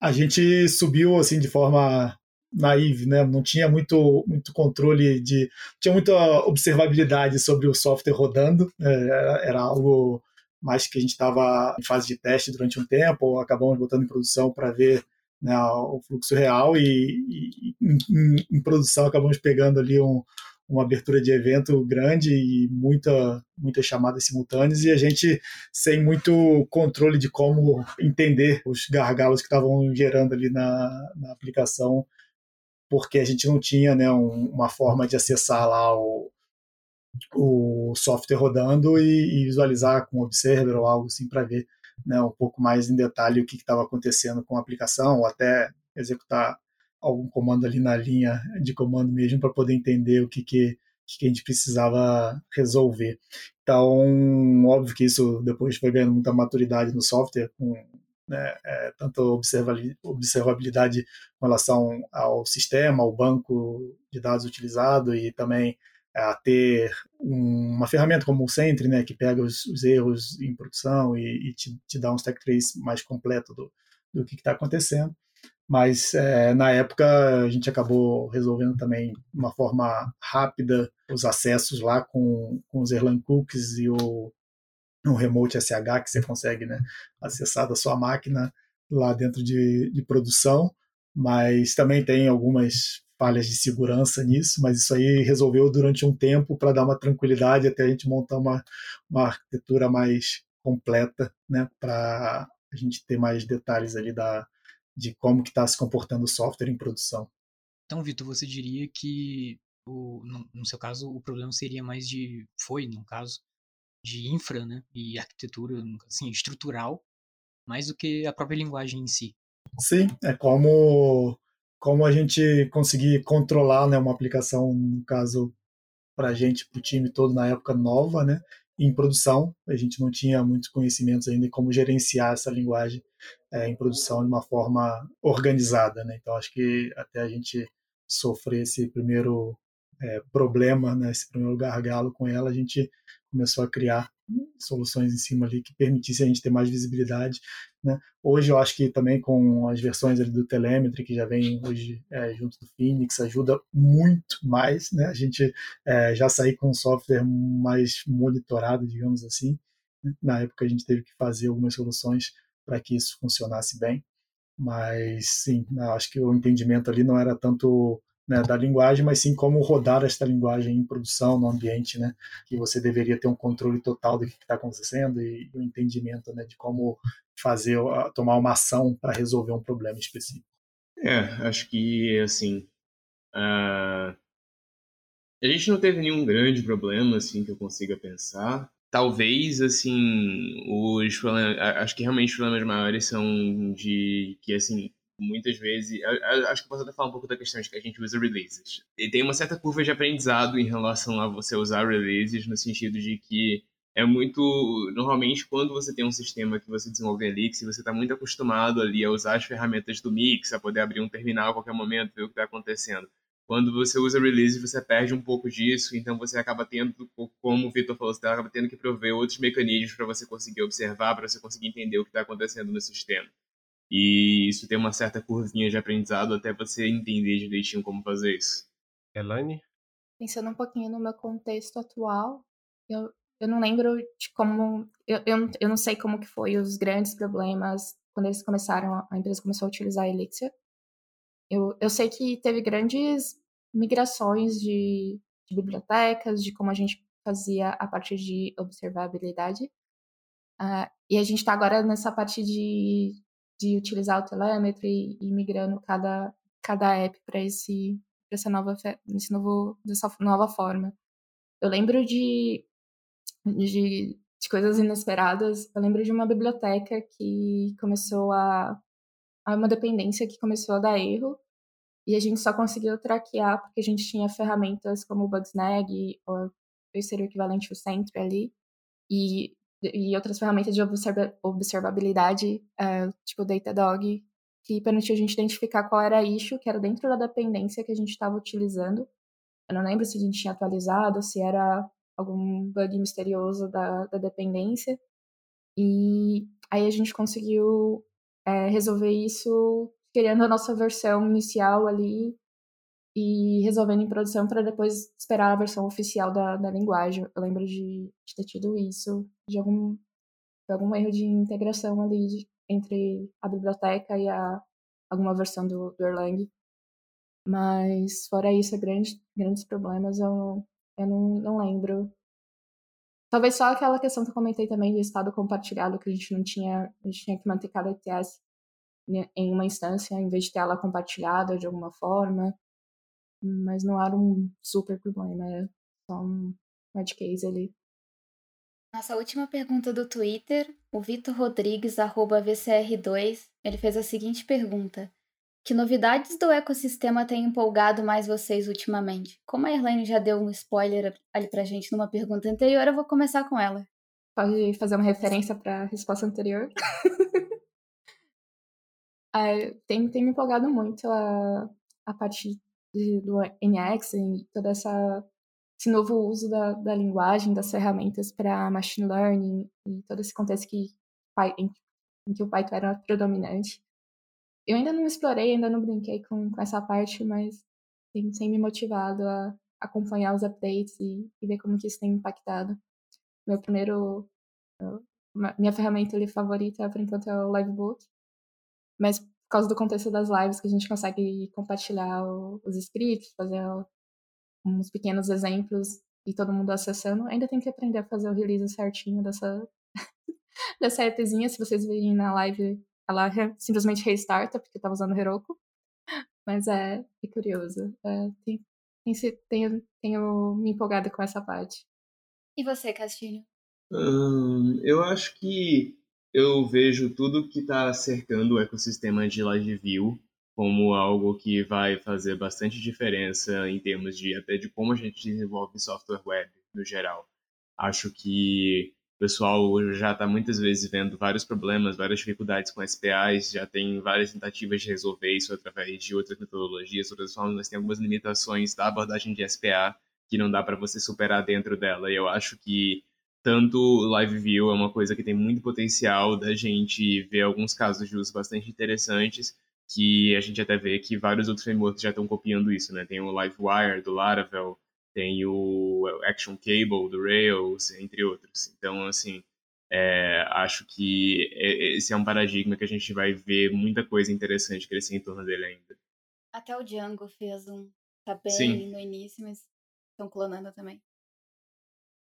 a gente subiu assim de forma naive, né? Não tinha muito, muito controle de, tinha muita observabilidade sobre o software rodando. É, era, algo mas que a gente estava em fase de teste durante um tempo, acabamos botando em produção para ver né, o fluxo real e, e em, em, produção acabamos pegando ali um, uma abertura de evento grande e muita, muitas chamadas simultâneas e a gente sem muito controle de como entender os gargalos que estavam gerando ali na, na aplicação, porque a gente não tinha né, um, uma forma de acessar lá o, o software rodando e, e visualizar com o Observer ou algo assim para ver né, um pouco mais em detalhe o que estava acontecendo com a aplicação, ou até executar algum comando ali na linha de comando mesmo para poder entender o que, que, que a gente precisava resolver. Então, óbvio que isso depois foi ganhando muita maturidade no software, com né, é, tanto observabilidade com relação ao sistema, ao banco de dados utilizado e também a ter uma ferramenta como o Sentry, né, que pega os, os erros em produção e, e te, te, dá um stack trace mais completo do, do que está acontecendo. Mas é, na época a gente acabou resolvendo também de uma forma rápida os acessos lá com, com os Erlang Cookies e o, o Remote SH que você consegue né, acessar da sua máquina lá dentro de, de produção mas também tem algumas falhas de segurança nisso, mas isso aí resolveu durante um tempo para dar uma tranquilidade até a gente montar uma, uma arquitetura mais completa, né, para a gente ter mais detalhes ali da, de como que está se comportando o software em produção. Então, Vitor, você diria que o, no, no, seu caso o problema seria mais de foi no caso de infra, né, e arquitetura, assim, estrutural, mais do que a própria linguagem em si. Sim, é como como a gente conseguir controlar né, uma aplicação, no caso, para a gente, para o time todo na época nova, né, em produção. A gente não tinha muitos conhecimentos ainda em como gerenciar essa linguagem é, em produção de uma forma organizada. Né? Então, acho que até a gente sofrer esse primeiro é, problema, né, esse primeiro gargalo com ela, a gente começou a criar soluções em cima ali que permitissem a gente ter mais visibilidade. Né? Hoje eu acho que também com as versões ali do Telemetry que já vem hoje é, junto do Phoenix ajuda muito mais, né? A gente é, já sair com um software mais monitorado, digamos assim. Né? Na época a gente teve que fazer algumas soluções para que isso funcionasse bem, mas sim, acho que o entendimento ali não era tanto né, da linguagem, mas sim como rodar esta linguagem em produção no ambiente, né, que você deveria ter um controle total do que está acontecendo e, o um entendimento, né, de como fazer, tomar uma ação para resolver um problema específico. É, acho que assim, uh, a gente não teve nenhum grande problema assim que eu consiga pensar. Talvez assim, os problemas, acho que realmente os problemas maiores são de que assim muitas vezes. Acho que posso até falar um pouco da questão de que a gente usa releases. E tem uma certa curva de aprendizado em relação a você usar releases, no sentido de que é muito. Normalmente, quando você tem um sistema que você desenvolve Elix, você está muito acostumado ali a usar as ferramentas do Mix, a poder abrir um terminal a qualquer momento, ver o que está acontecendo. Quando você usa release, você perde um pouco disso, então você acaba tendo, como o Vitor falou, você acaba tendo que prover outros mecanismos para você conseguir observar, para você conseguir entender o que está acontecendo no sistema. E isso tem uma certa curvinha de aprendizado até você entender direitinho como fazer isso. Elaine? Pensando um pouquinho no meu contexto atual, eu, eu não lembro de como. Eu, eu, eu não sei como que foi os grandes problemas quando eles começaram, a empresa começou a utilizar a Elixir. Eu, eu sei que teve grandes migrações de, de bibliotecas, de como a gente fazia a parte de observabilidade. Uh, e a gente está agora nessa parte de de utilizar o telemetry e, migrando cada, cada app para esse essa nova esse novo dessa nova forma. Eu lembro de, de, de coisas inesperadas. Eu lembro de uma biblioteca que começou a, a uma dependência que começou a dar erro e a gente só conseguiu traquear porque a gente tinha ferramentas como o Bugsnag ou seria o equivalente ao Sentry ali e e outras ferramentas de observa observabilidade, uh, tipo Datadog, que permitiu a gente identificar qual era a issue que era dentro da dependência que a gente estava utilizando. Eu não lembro se a gente tinha atualizado, se era algum bug misterioso da, da dependência. E aí a gente conseguiu é, resolver isso criando a nossa versão inicial ali e resolvendo em produção para depois esperar a versão oficial da, da linguagem. Eu lembro de, de ter tido isso, de algum, de algum erro de integração ali de, entre a biblioteca e a, alguma versão do, do Erlang. Mas, fora isso, grandes, grandes problemas eu, eu não, não lembro. Talvez só aquela questão que eu comentei também de estado compartilhado, que a gente não tinha, a gente tinha que manter cada ETS em uma instância, em vez de ter ela compartilhada de alguma forma mas não era um super problema, era só um edge case ali. Nossa última pergunta do Twitter, o Vitor Rodrigues, arroba VCR2, ele fez a seguinte pergunta. Que novidades do ecossistema têm empolgado mais vocês ultimamente? Como a Erlane já deu um spoiler ali pra gente numa pergunta anterior, eu vou começar com ela. Pode fazer uma referência para a resposta anterior? é, tem, tem me empolgado muito a, a parte do NX e todo essa, esse novo uso da, da linguagem, das ferramentas para machine learning e todo esse contexto que, em, em que o Python era predominante. Eu ainda não explorei, ainda não brinquei com, com essa parte, mas tem, tem me motivado a acompanhar os updates e, e, ver como que isso tem impactado. Meu primeiro, minha ferramenta ali favorita por enquanto é o Livebook, mas por causa do contexto das lives, que a gente consegue compartilhar o, os scripts, fazer uns pequenos exemplos e todo mundo acessando. Ainda tem que aprender a fazer o release certinho dessa, dessa appzinha. Se vocês virem na live, ela simplesmente restarta, porque eu tava usando Heroku. Mas é, é curioso. É, tem, tem, tenho, tenho me empolgado com essa parte. E você, Castilho? Hum, eu acho que eu vejo tudo que está cercando o ecossistema de Live como algo que vai fazer bastante diferença em termos de até de como a gente desenvolve software web no geral. Acho que o pessoal já está muitas vezes vendo vários problemas, várias dificuldades com SPAs, já tem várias tentativas de resolver isso através de outras metodologias, outras formas, mas tem algumas limitações da abordagem de SPA que não dá para você superar dentro dela. E eu acho que tanto Live View é uma coisa que tem muito potencial da gente ver alguns casos de uso bastante interessantes, que a gente até vê que vários outros frameworks já estão copiando isso, né? Tem o Livewire do Laravel, tem o Action Cable do Rails, entre outros. Então, assim, é, acho que esse é um paradigma que a gente vai ver muita coisa interessante crescer em torno dele ainda. Até o Django fez um. Tá bem Sim. no início, mas estão clonando também.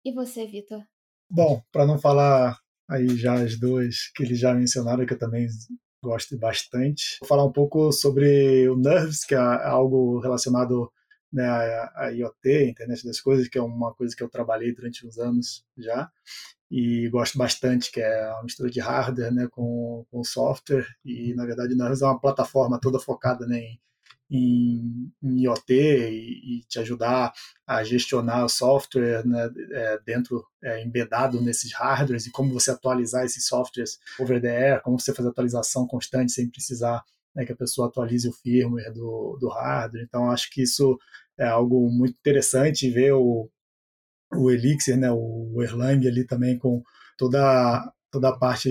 E você, Vitor? Bom, para não falar aí já as duas que eles já mencionaram, que eu também gosto bastante, vou falar um pouco sobre o Nerves, que é algo relacionado né, a, IoT, Internet das Coisas, que é uma coisa que eu trabalhei durante uns anos já e gosto bastante, que é a mistura de hardware né, com, com software e na verdade nós é uma plataforma toda focada né, em, em, em IoT e, e, te ajudar a gestionar o software né, é, dentro, é, embedado nesses hardwares e como você atualizar esses softwares over the air, como você fazer atualização constante sem precisar né, que a pessoa atualize o firmware do, do hardware. Então, acho que isso é algo muito interessante ver o, o Elixir, né, o Erlang ali também com toda toda a parte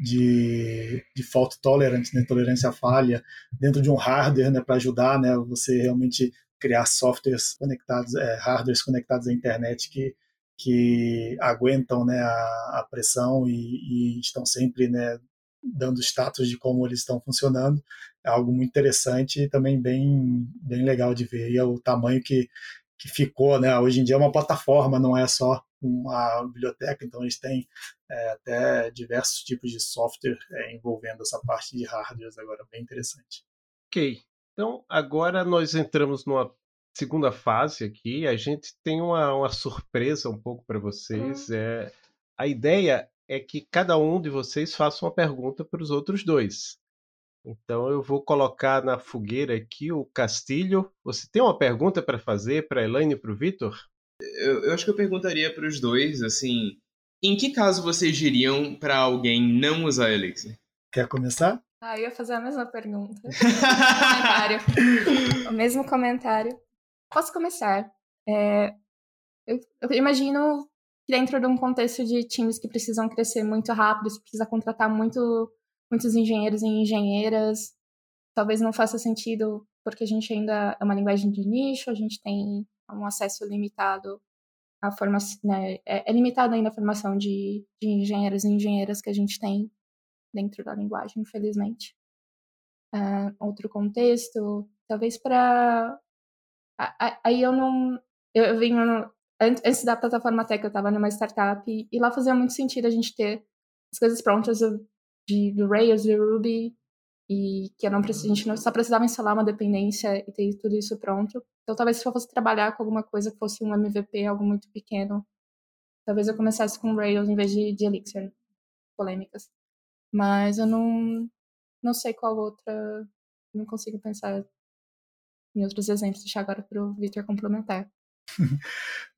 de, de fault tolerance, né, tolerância à falha dentro de um hardware, né, para ajudar, né, você realmente criar softwares conectados, é, hardwares conectados à internet que que aguentam né, a, a pressão e, e, estão sempre né, dando status de como eles estão funcionando. É algo muito interessante e também bem, bem legal de ver. E é o tamanho que, que ficou, né? Hoje em dia é uma plataforma, não é só uma biblioteca, então eles têm é, até diversos tipos de software é, envolvendo essa parte de hardware agora, bem interessante. Ok, então agora nós entramos numa segunda fase aqui, a gente tem uma, uma surpresa um pouco para vocês. Hum. É, a ideia é que cada um de vocês faça uma pergunta para os outros dois. Então eu vou colocar na fogueira aqui o Castilho. Você tem uma pergunta para fazer para a Elaine e para o Vitor? Eu, eu, acho que eu perguntaria para os dois, assim, em que caso vocês diriam para alguém não usar Elixir? Quer começar? Ah, eu ia fazer a mesma pergunta. comentário. o mesmo comentário. Posso começar. É, eu, eu, imagino dentro de um contexto de times que precisam crescer muito rápido, você precisa contratar muito, muitos engenheiros e engenheiras. Talvez não faça sentido porque a gente ainda é uma linguagem de nicho, a gente tem um acesso limitado à formação, né, é, é limitado ainda a formação de, de engenheiros e engenheiras que a gente tem dentro da linguagem, infelizmente. Uh, outro contexto, talvez para aí eu não eu, eu venho antes da plataforma Tech, eu estava numa startup e, e, lá fazia muito sentido a gente ter as coisas prontas de, do Rails, do Ruby, e que não precis, a gente não, só precisava instalar uma dependência e ter tudo isso pronto. Então, talvez se eu fosse trabalhar com alguma coisa que fosse um MVP, algo muito pequeno, talvez eu começasse com Rails em vez de, de Elixir. Polêmicas. Mas eu não, não sei qual outra. Não consigo pensar em outros exemplos. Deixar agora para o Victor complementar.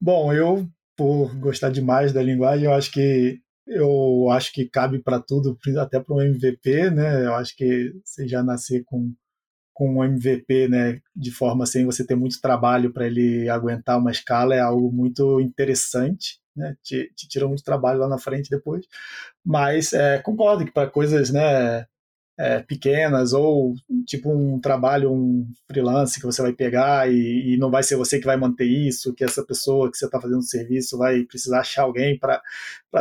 Bom, eu, por gostar demais da linguagem, eu acho que eu acho que cabe para tudo, até para um MVP, né? Eu acho que você já nascer com com um MVP, né, de forma sem você ter muito trabalho para ele aguentar uma escala é algo muito interessante, né? Te, te tira muito trabalho lá na frente depois. Mas é, concordo que para coisas, né, é, pequenas ou tipo um trabalho, um freelance que você vai pegar e, e, não vai ser você que vai manter isso, que essa pessoa que você está fazendo o serviço vai precisar achar alguém para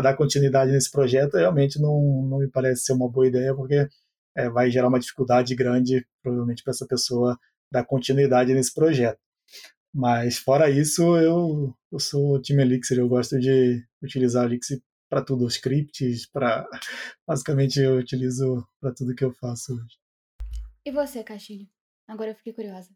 dar continuidade nesse projeto, realmente não, não me parece ser uma boa ideia, porque é, vai gerar uma dificuldade grande, provavelmente, para essa pessoa dar continuidade nesse projeto. Mas fora isso, eu, eu sou time Elixir, eu gosto de utilizar Elixir para tudo, os scripts, para basicamente eu utilizo para tudo que eu faço hoje. E você, Castilho? Agora eu fiquei curiosa.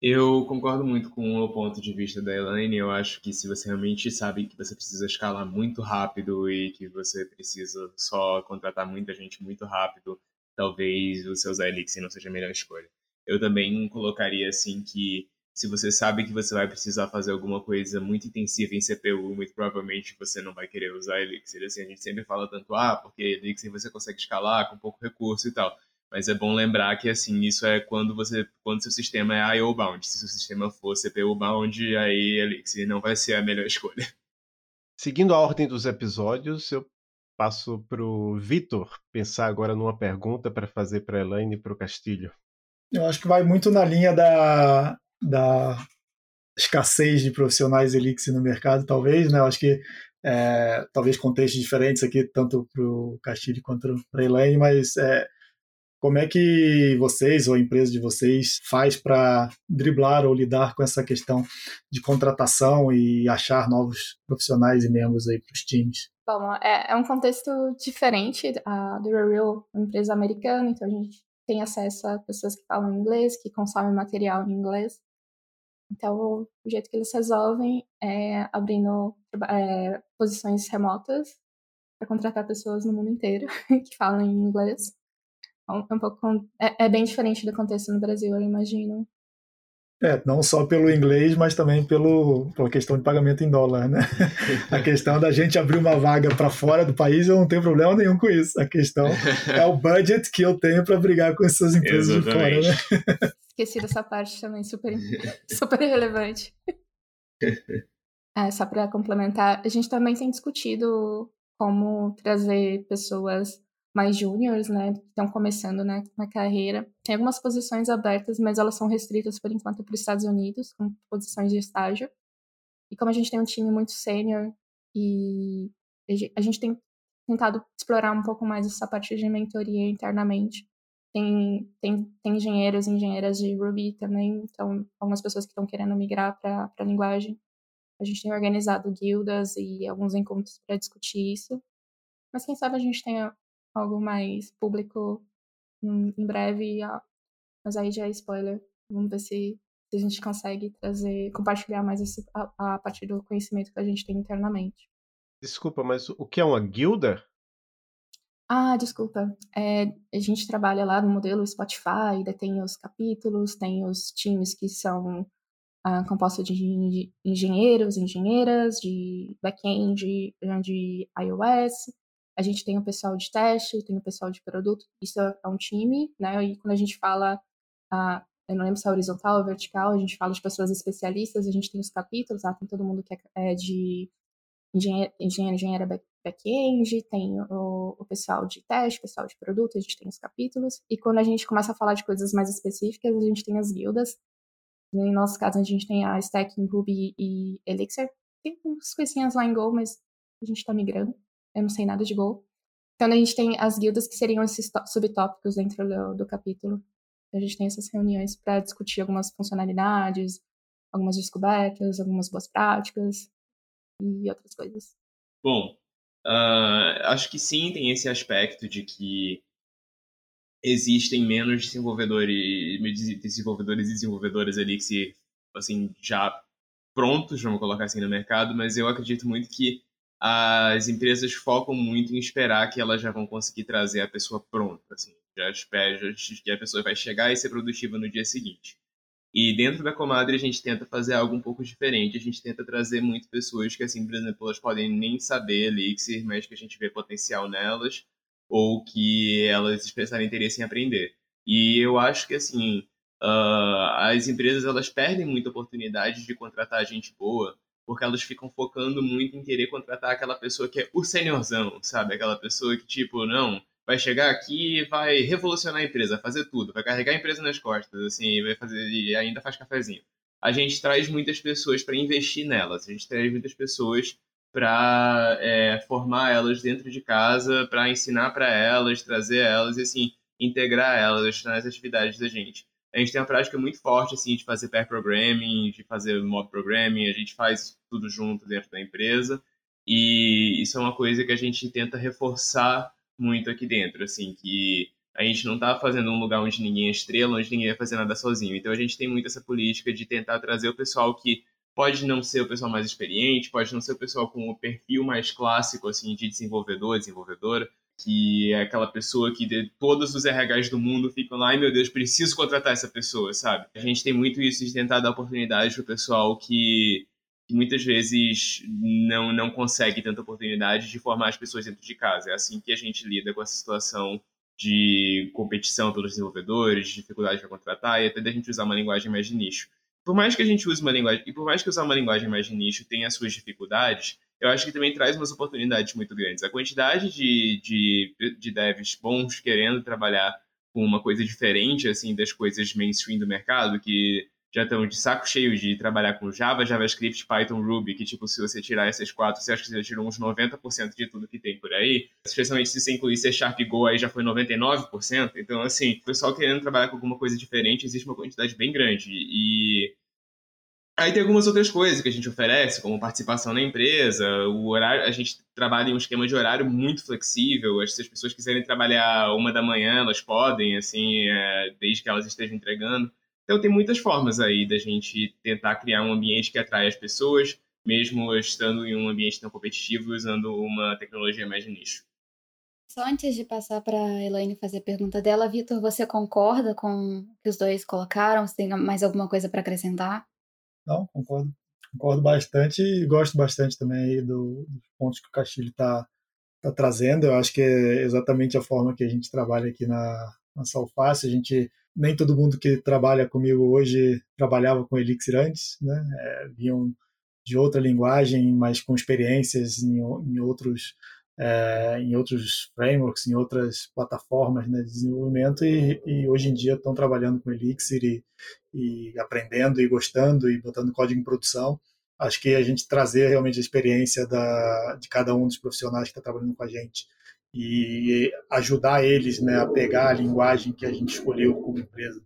Eu concordo muito com o ponto de vista da Elaine. Eu acho que se você realmente sabe que você precisa escalar muito rápido e que você precisa só contratar muita gente muito rápido, talvez o seu Elixir não seja a melhor escolha. Eu também colocaria assim que se você sabe que você vai precisar fazer alguma coisa muito intensiva em CPU, muito provavelmente você não vai querer usar Elixir. Assim, a gente sempre fala tanto, ah, porque Elixir você consegue escalar com pouco recurso e tal. Mas é bom lembrar que assim, isso é quando você quando seu sistema é IO bound. Se seu sistema for CPU bound, aí Elixir não vai ser a melhor escolha. Seguindo a ordem dos episódios, eu passo para o Vitor pensar agora numa pergunta para fazer para Elaine e para o Castilho. Eu acho que vai muito na linha da, da escassez de profissionais Elixir no mercado, talvez, né? Eu acho que é, talvez contextos diferentes aqui, tanto para o Castilho quanto para a Elaine, mas é, como é que vocês ou a empresa de vocês faz para driblar ou lidar com essa questão de contratação e achar novos profissionais e membros aí para os times? Bom, é, é, um contexto diferente a do Real, uma empresa americana, então a gente tem acesso a pessoas que falam inglês, que consomem material em inglês. Então, o jeito que eles resolvem é abrindo é, posições remotas para contratar pessoas no mundo inteiro que falam em inglês. É um pouco, é, é, bem diferente do contexto no Brasil, eu imagino. É, não só pelo inglês, mas também pelo, pela questão de pagamento em dólar, né? A questão da gente abrir uma vaga para fora do país, eu não tenho problema nenhum com isso. A questão é o budget que eu tenho para brigar com essas empresas Exatamente. de fora, né? Esqueci dessa parte também, super, super relevante. É, só para complementar, a gente também tem discutido como trazer pessoas mais júniores, né, que estão começando né, na carreira. Tem algumas posições abertas, mas elas são restritas por enquanto para os Estados Unidos, com posições de estágio. E como a gente tem um time muito sênior e a gente tem tentado explorar um pouco mais essa parte de mentoria internamente. Tem, tem, tem engenheiros e engenheiras de Ruby também, então algumas pessoas que estão querendo migrar para a linguagem. A gente tem organizado guildas e alguns encontros para discutir isso. Mas quem sabe a gente tenha algo mais público em, breve. Mas aí já é spoiler. Vamos ver se, se a gente consegue trazer, compartilhar mais esse, a, a partir do conhecimento que a gente tem internamente. Desculpa, mas o que é uma guilda? Ah, desculpa. É, a gente trabalha lá no modelo Spotify, tem os capítulos, tem os times que são ah, compostos de engenheiros, engenheiras, de back-end, de iOS, a gente tem o pessoal de teste, tem o pessoal de produto, isso é um time, né? E quando a gente fala, ah, eu não lembro se é horizontal ou vertical, a gente fala de pessoas especialistas, a gente tem os capítulos, ah, tem todo mundo que é, é de engenheiro, engenheira back-end, tem o, o, pessoal de teste, pessoal de produto, a gente tem os capítulos. E quando a gente começa a falar de coisas mais específicas, a gente tem as guildas. No nosso caso, a gente tem a Stack em Ruby e Elixir. Tem umas coisinhas lá em Go, mas a gente está migrando eu não sei nada de Go. Então a gente tem as guildas que seriam esses subtópicos dentro do, do capítulo. Então, a gente tem essas reuniões para discutir algumas funcionalidades, algumas descobertas, algumas boas práticas e outras coisas. Bom, uh, acho que sim, tem esse aspecto de que existem menos desenvolvedores, desenvolvedores e desenvolvedoras ali que se, assim, já prontos, vamos colocar assim, no mercado, mas eu acredito muito que as empresas focam muito em esperar que elas já vão conseguir trazer a pessoa pronta, assim, já espera que a pessoa vai chegar e ser produtiva no dia seguinte. E dentro da comadre a gente tenta fazer algo um pouco diferente, a gente tenta trazer muito pessoas que, assim, por exemplo, elas podem nem saber Elixir, mas que a gente vê potencial nelas, ou que elas expressarem interesse em aprender. E eu acho que, assim, uh, as empresas elas perdem muita oportunidade de contratar gente boa, porque elas ficam focando muito em querer contratar aquela pessoa que é o seniorzão, sabe? Aquela pessoa que, tipo, não, vai chegar aqui e vai revolucionar a empresa, fazer tudo, vai carregar a empresa nas costas, assim, vai fazer e ainda faz cafezinho. A gente traz muitas pessoas para investir nelas, a gente traz muitas pessoas para é, formar elas dentro de casa, para ensinar para elas, trazer elas e assim integrar elas nas atividades da gente. A gente tem uma prática muito forte assim de fazer pair programming, de fazer mob programming, a gente faz tudo junto dentro da empresa e isso é uma coisa que a gente tenta reforçar muito aqui dentro, assim, que a gente não está fazendo um lugar onde ninguém é estrela, onde ninguém vai fazer nada sozinho. Então a gente tem muito essa política de tentar trazer o pessoal que pode não ser o pessoal mais experiente, pode não ser o pessoal com o perfil mais clássico assim de desenvolvedor, desenvolvedora, que é aquela pessoa que de todos os RHs do mundo ficam lá, ai meu Deus, preciso contratar essa pessoa, sabe? A gente tem muito isso de tentar dar oportunidade pro pessoal que, que muitas vezes não não consegue tanta oportunidade de formar as pessoas dentro de casa. É assim que a gente lida com essa situação de competição pelos desenvolvedores, dificuldade para contratar e até da gente usar uma linguagem mais de nicho por mais que a gente use uma linguagem, e por mais que usar uma linguagem mais de nicho tenha as suas dificuldades, eu acho que também traz umas oportunidades muito grandes. A quantidade de, de, de devs bons querendo trabalhar com uma coisa diferente, assim, das coisas mainstream do mercado, que já estão de saco cheio de trabalhar com Java, JavaScript, Python, Ruby, que, tipo, se você tirar essas quatro, você acha que você já tirou uns 90% de tudo que tem por aí. Especialmente se você incluir C Sharp Go, aí já foi 99%. Então, assim, o pessoal querendo trabalhar com alguma coisa diferente, existe uma quantidade bem grande. E Aí tem algumas outras coisas que a gente oferece, como participação na empresa, o horário, a gente trabalha em um esquema de horário muito flexível. Se as pessoas quiserem trabalhar uma da manhã, elas podem, assim, é, desde que elas estejam entregando. Então tem muitas formas aí da gente tentar criar um ambiente que atrai as pessoas, mesmo estando em um ambiente tão competitivo usando uma tecnologia mais de nicho. Só antes de passar para a Elaine fazer a pergunta dela, Vitor, você concorda com o que os dois colocaram? Você tem mais alguma coisa para acrescentar? Não, concordo. Concordo bastante e gosto bastante também do, dos pontos que o Castilho está tá trazendo. Eu acho que é exatamente a forma que a gente trabalha aqui na, na Salface. A gente nem todo mundo que trabalha comigo hoje trabalhava com Elixir antes, né? É, vinham de outra linguagem, mas com experiências em, em outros é, em outros frameworks, em outras plataformas né, de desenvolvimento e, e, hoje em dia estão trabalhando com Elixir e, e, aprendendo e gostando e botando código em produção. Acho que a gente trazer realmente a experiência da, de cada um dos profissionais que está trabalhando com a gente e ajudar eles né, a pegar a linguagem que a gente escolheu como empresa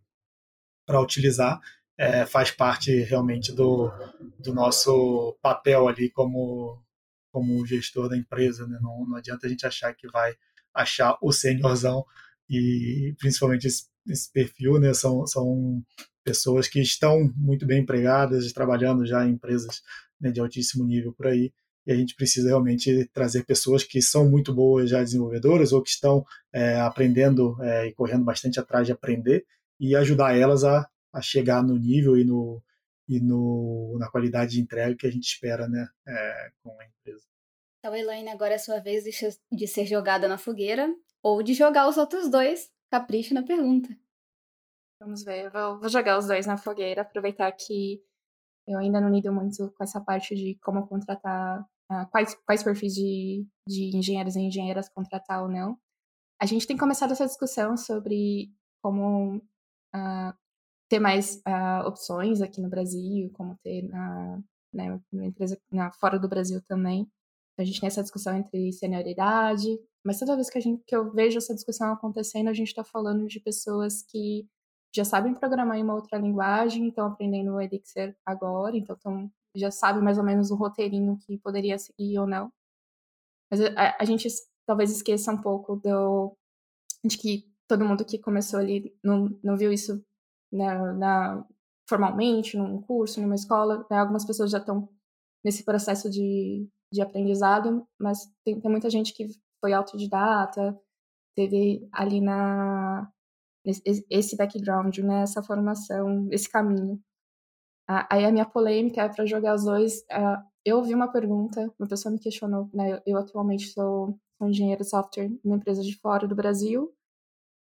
para utilizar é, faz parte realmente do, do nosso papel ali como, como gestor da empresa. Né? Não, não adianta a gente achar que vai achar o seniorzão e principalmente esse, esse perfil, né? São, são pessoas que estão muito bem empregadas, trabalhando já em empresas né, de altíssimo nível por aí e a gente precisa realmente trazer pessoas que são muito boas já desenvolvedoras ou que estão é, aprendendo é, e correndo bastante atrás de aprender e ajudar elas a, a chegar no nível e, no, e no, na qualidade de entrega que a gente espera né, é, com a empresa. Então, Elaine, agora é a sua vez de ser jogada na fogueira ou de jogar os outros dois. Capricho na pergunta. Vamos ver, eu vou, vou jogar os dois na fogueira, aproveitar que eu ainda não lido muito com essa parte de como contratar, quais, quais perfis de, de engenheiros e engenheiras contratar ou não. A gente tem começado essa discussão sobre como uh, ter mais uh, opções aqui no Brasil, como ter na, né, uma empresa na, fora do Brasil também. Então, a gente tem essa discussão entre senioridade, mas toda vez que, a gente, que eu vejo essa discussão acontecendo, a gente está falando de pessoas que já sabem programar em uma outra linguagem, estão aprendendo o Elixir agora, então tão, já sabem mais ou menos o roteirinho que poderia seguir ou não. Mas a, a gente talvez esqueça um pouco do, de que todo mundo que começou ali não, não viu isso né, na, formalmente, num curso, numa escola. Né, algumas pessoas já estão nesse processo de, de aprendizado, mas tem, tem muita gente que foi autodidata, teve ali na, esse background, né, essa formação, esse caminho. Aí a minha polêmica é para jogar os dois. Eu ouvi uma pergunta, uma pessoa me questionou, né? Eu atualmente sou, sou engenheiro de software numa empresa de fora do Brasil,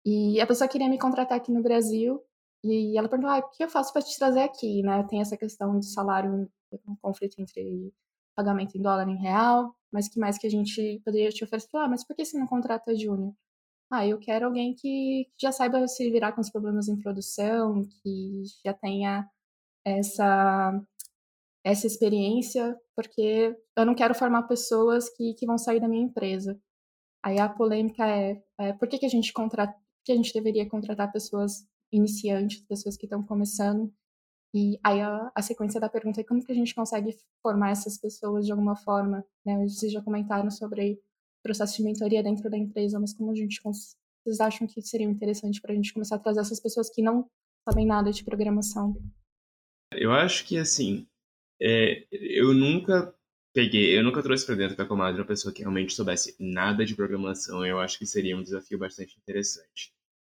e a pessoa queria me contratar aqui no Brasil, e ela perguntou: ah, o que eu faço para te trazer aqui, né? Tem essa questão de salário, um conflito entre pagamento em dólar e em real, mas que mais que a gente poderia te oferecer? Ah, mas por que você não contrata júnior? Ah, eu quero alguém que já saiba se virar com os problemas em produção, que já tenha essa essa experiência, porque eu não quero formar pessoas que, que vão sair da minha empresa. Aí a polêmica é, é por que, que a gente contrata, que a gente deveria contratar pessoas iniciantes, pessoas que estão começando. E aí a, a, sequência da pergunta é como que a gente consegue formar essas pessoas de alguma forma, né? Vocês já comentaram sobre processo de mentoria dentro da empresa, mas como a gente vocês acham que seria interessante para a gente começar a trazer essas pessoas que não sabem nada de programação? Eu acho que assim, é, eu nunca peguei, eu nunca trouxe para dentro da comadre uma pessoa que realmente soubesse nada de programação. Eu acho que seria um desafio bastante interessante.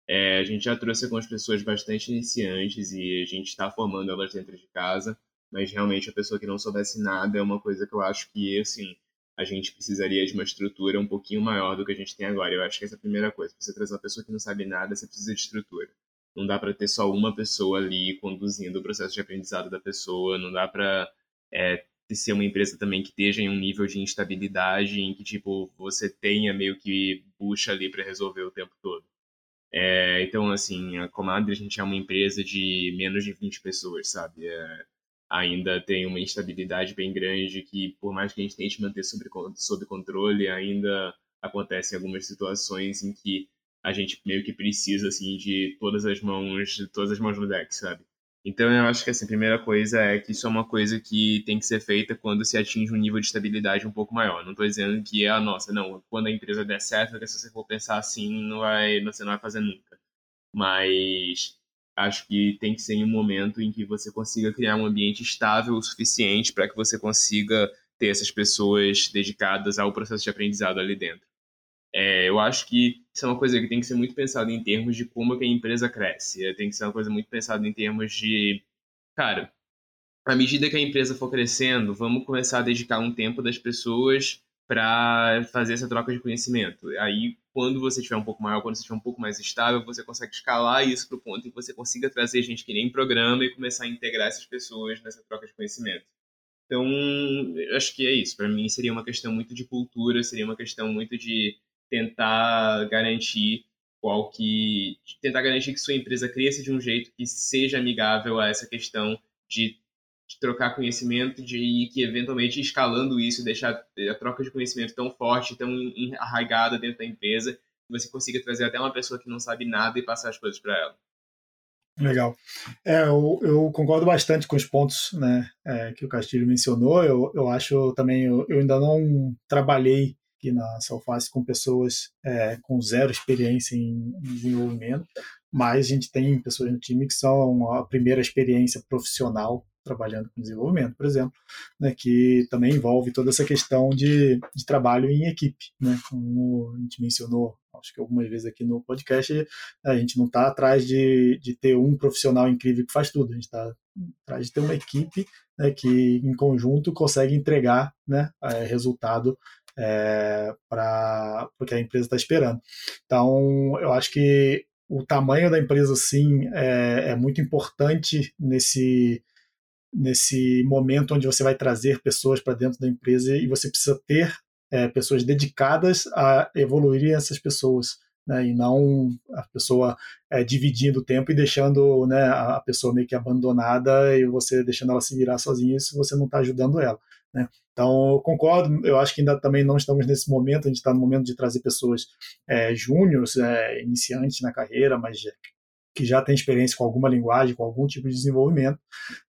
É, a gente já trouxe algumas pessoas bastante iniciantes e a gente está formando elas dentro de casa, mas realmente a pessoa que não soubesse nada é uma coisa que eu acho que, assim, a gente precisaria de uma estrutura um pouquinho maior do que a gente tem agora. Eu acho que essa é a primeira coisa. Você trazer uma pessoa que não sabe nada, você precisa de estrutura. Não dá para ter só uma pessoa ali conduzindo o processo de aprendizado da pessoa, não dá para é, ser uma empresa também que esteja em um nível de instabilidade em que, tipo, você tenha meio que bucha ali para resolver o tempo todo. É, então, assim, a Comadre, a gente é uma empresa de menos de 20 pessoas, sabe? É, ainda tem uma instabilidade bem grande que, por mais que a gente tente manter sob, sob controle, ainda acontecem algumas situações em que a gente meio que precisa, assim, de todas as mãos, de todas as mãos no deck, sabe? Então eu acho que assim, a primeira coisa é que isso é uma coisa que tem que ser feita quando se atinge um nível de estabilidade um pouco maior. Não estou dizendo que é a nossa, não. Quando a empresa der certo, se você for pensar assim, não vai, você não vai fazer nunca. Mas acho que tem que ser em um momento em que você consiga criar um ambiente estável o suficiente para que você consiga ter essas pessoas dedicadas ao processo de aprendizado ali dentro. É, eu acho que isso é uma coisa que tem que ser muito pensada em termos de como que a empresa cresce. É, tem que ser uma coisa muito pensada em termos de, cara, à medida que a empresa for crescendo, vamos começar a dedicar um tempo das pessoas para fazer essa troca de conhecimento. Aí, quando você estiver um pouco maior, quando você estiver um pouco mais estável, você consegue escalar isso para o ponto em que você consiga trazer gente que nem programa e começar a integrar essas pessoas nessa troca de conhecimento. Então, acho que é isso. Para mim, seria uma questão muito de cultura, seria uma questão muito de tentar garantir qual que tentar garantir que sua empresa cresça de um jeito que seja amigável a essa questão de, de trocar conhecimento de e que eventualmente escalando isso deixar a troca de conhecimento tão forte tão arraigada dentro da empresa que você consiga trazer até uma pessoa que não sabe nada e passar as coisas para ela Legal. É, eu, eu, concordo bastante com os pontos né, é, que o Castilho mencionou. Eu, eu acho também, eu, eu ainda não trabalhei aqui na Salface com pessoas é, com zero experiência em, desenvolvimento, mas a gente tem pessoas no time que são a primeira experiência profissional trabalhando com desenvolvimento, por exemplo, né, que também envolve toda essa questão de, de trabalho em equipe, né, como a gente mencionou, acho que algumas vezes aqui no podcast, a gente não está atrás de, de ter um profissional incrível que faz tudo, a gente está atrás de ter uma equipe né, que em conjunto consegue entregar né, é, resultado é, para o que a empresa está esperando. Então, eu acho que o tamanho da empresa, sim, é, é, muito importante nesse, nesse momento onde você vai trazer pessoas para dentro da empresa e você precisa ter é, pessoas dedicadas a evoluir essas pessoas. Né, e não a pessoa é, dividindo o tempo e deixando né, a pessoa meio que abandonada e você deixando ela se virar sozinha se você não está ajudando ela. Né? Então, eu concordo, eu acho que ainda também não estamos nesse momento, a gente está no momento de trazer pessoas é, júniores, é, iniciantes na carreira, mas que já têm experiência com alguma linguagem, com algum tipo de desenvolvimento.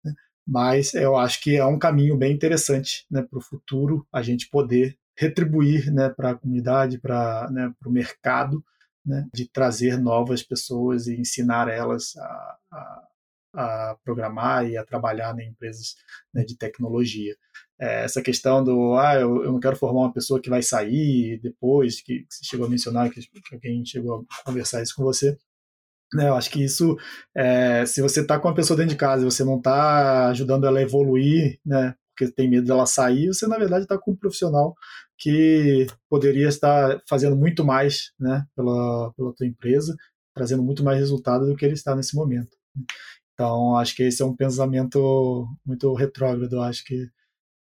Né? Mas eu acho que é um caminho bem interessante né, para o futuro a gente poder retribuir né, para a comunidade, para né, o mercado, né, de trazer novas pessoas e ensinar elas a, a a programar e a trabalhar em empresas né, de tecnologia. É, essa questão do, ah, eu, eu, não quero formar uma pessoa que vai sair depois, que, que você chegou a mencionar, que, que alguém chegou a conversar isso com você, né, eu acho que isso, é, se você está com uma pessoa dentro de casa e você não está ajudando ela a evoluir, né, porque tem medo dela sair, você na verdade está com um profissional que poderia estar fazendo muito mais né, pela, pela tua empresa, trazendo muito mais resultado do que ele está nesse momento. Então, acho que esse é um pensamento muito retrógrado, acho que,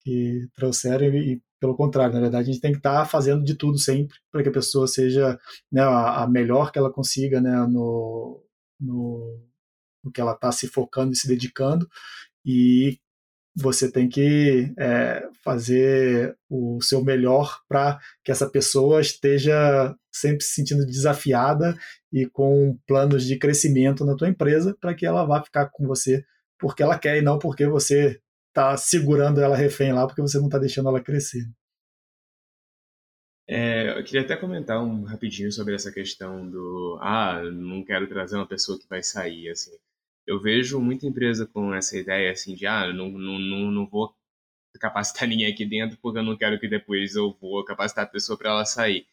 que trouxeram e, e, pelo contrário, na verdade, a gente tem que estar tá fazendo de tudo sempre para que a pessoa seja né, a, a, melhor que ela consiga né, no, no, no que ela está se focando e se dedicando. E você tem que é, fazer o seu melhor para que essa pessoa esteja sempre se sentindo desafiada e com planos de crescimento na tua empresa para que ela vá ficar com você porque ela quer e não porque você está segurando ela refém lá porque você não está deixando ela crescer. É, eu queria até comentar um rapidinho sobre essa questão do ah, não quero trazer uma pessoa que vai sair assim eu vejo muita empresa com essa ideia assim de ah, não, não, não, não vou capacitar ninguém aqui dentro porque eu não quero que depois eu vou capacitar a pessoa para ela sair.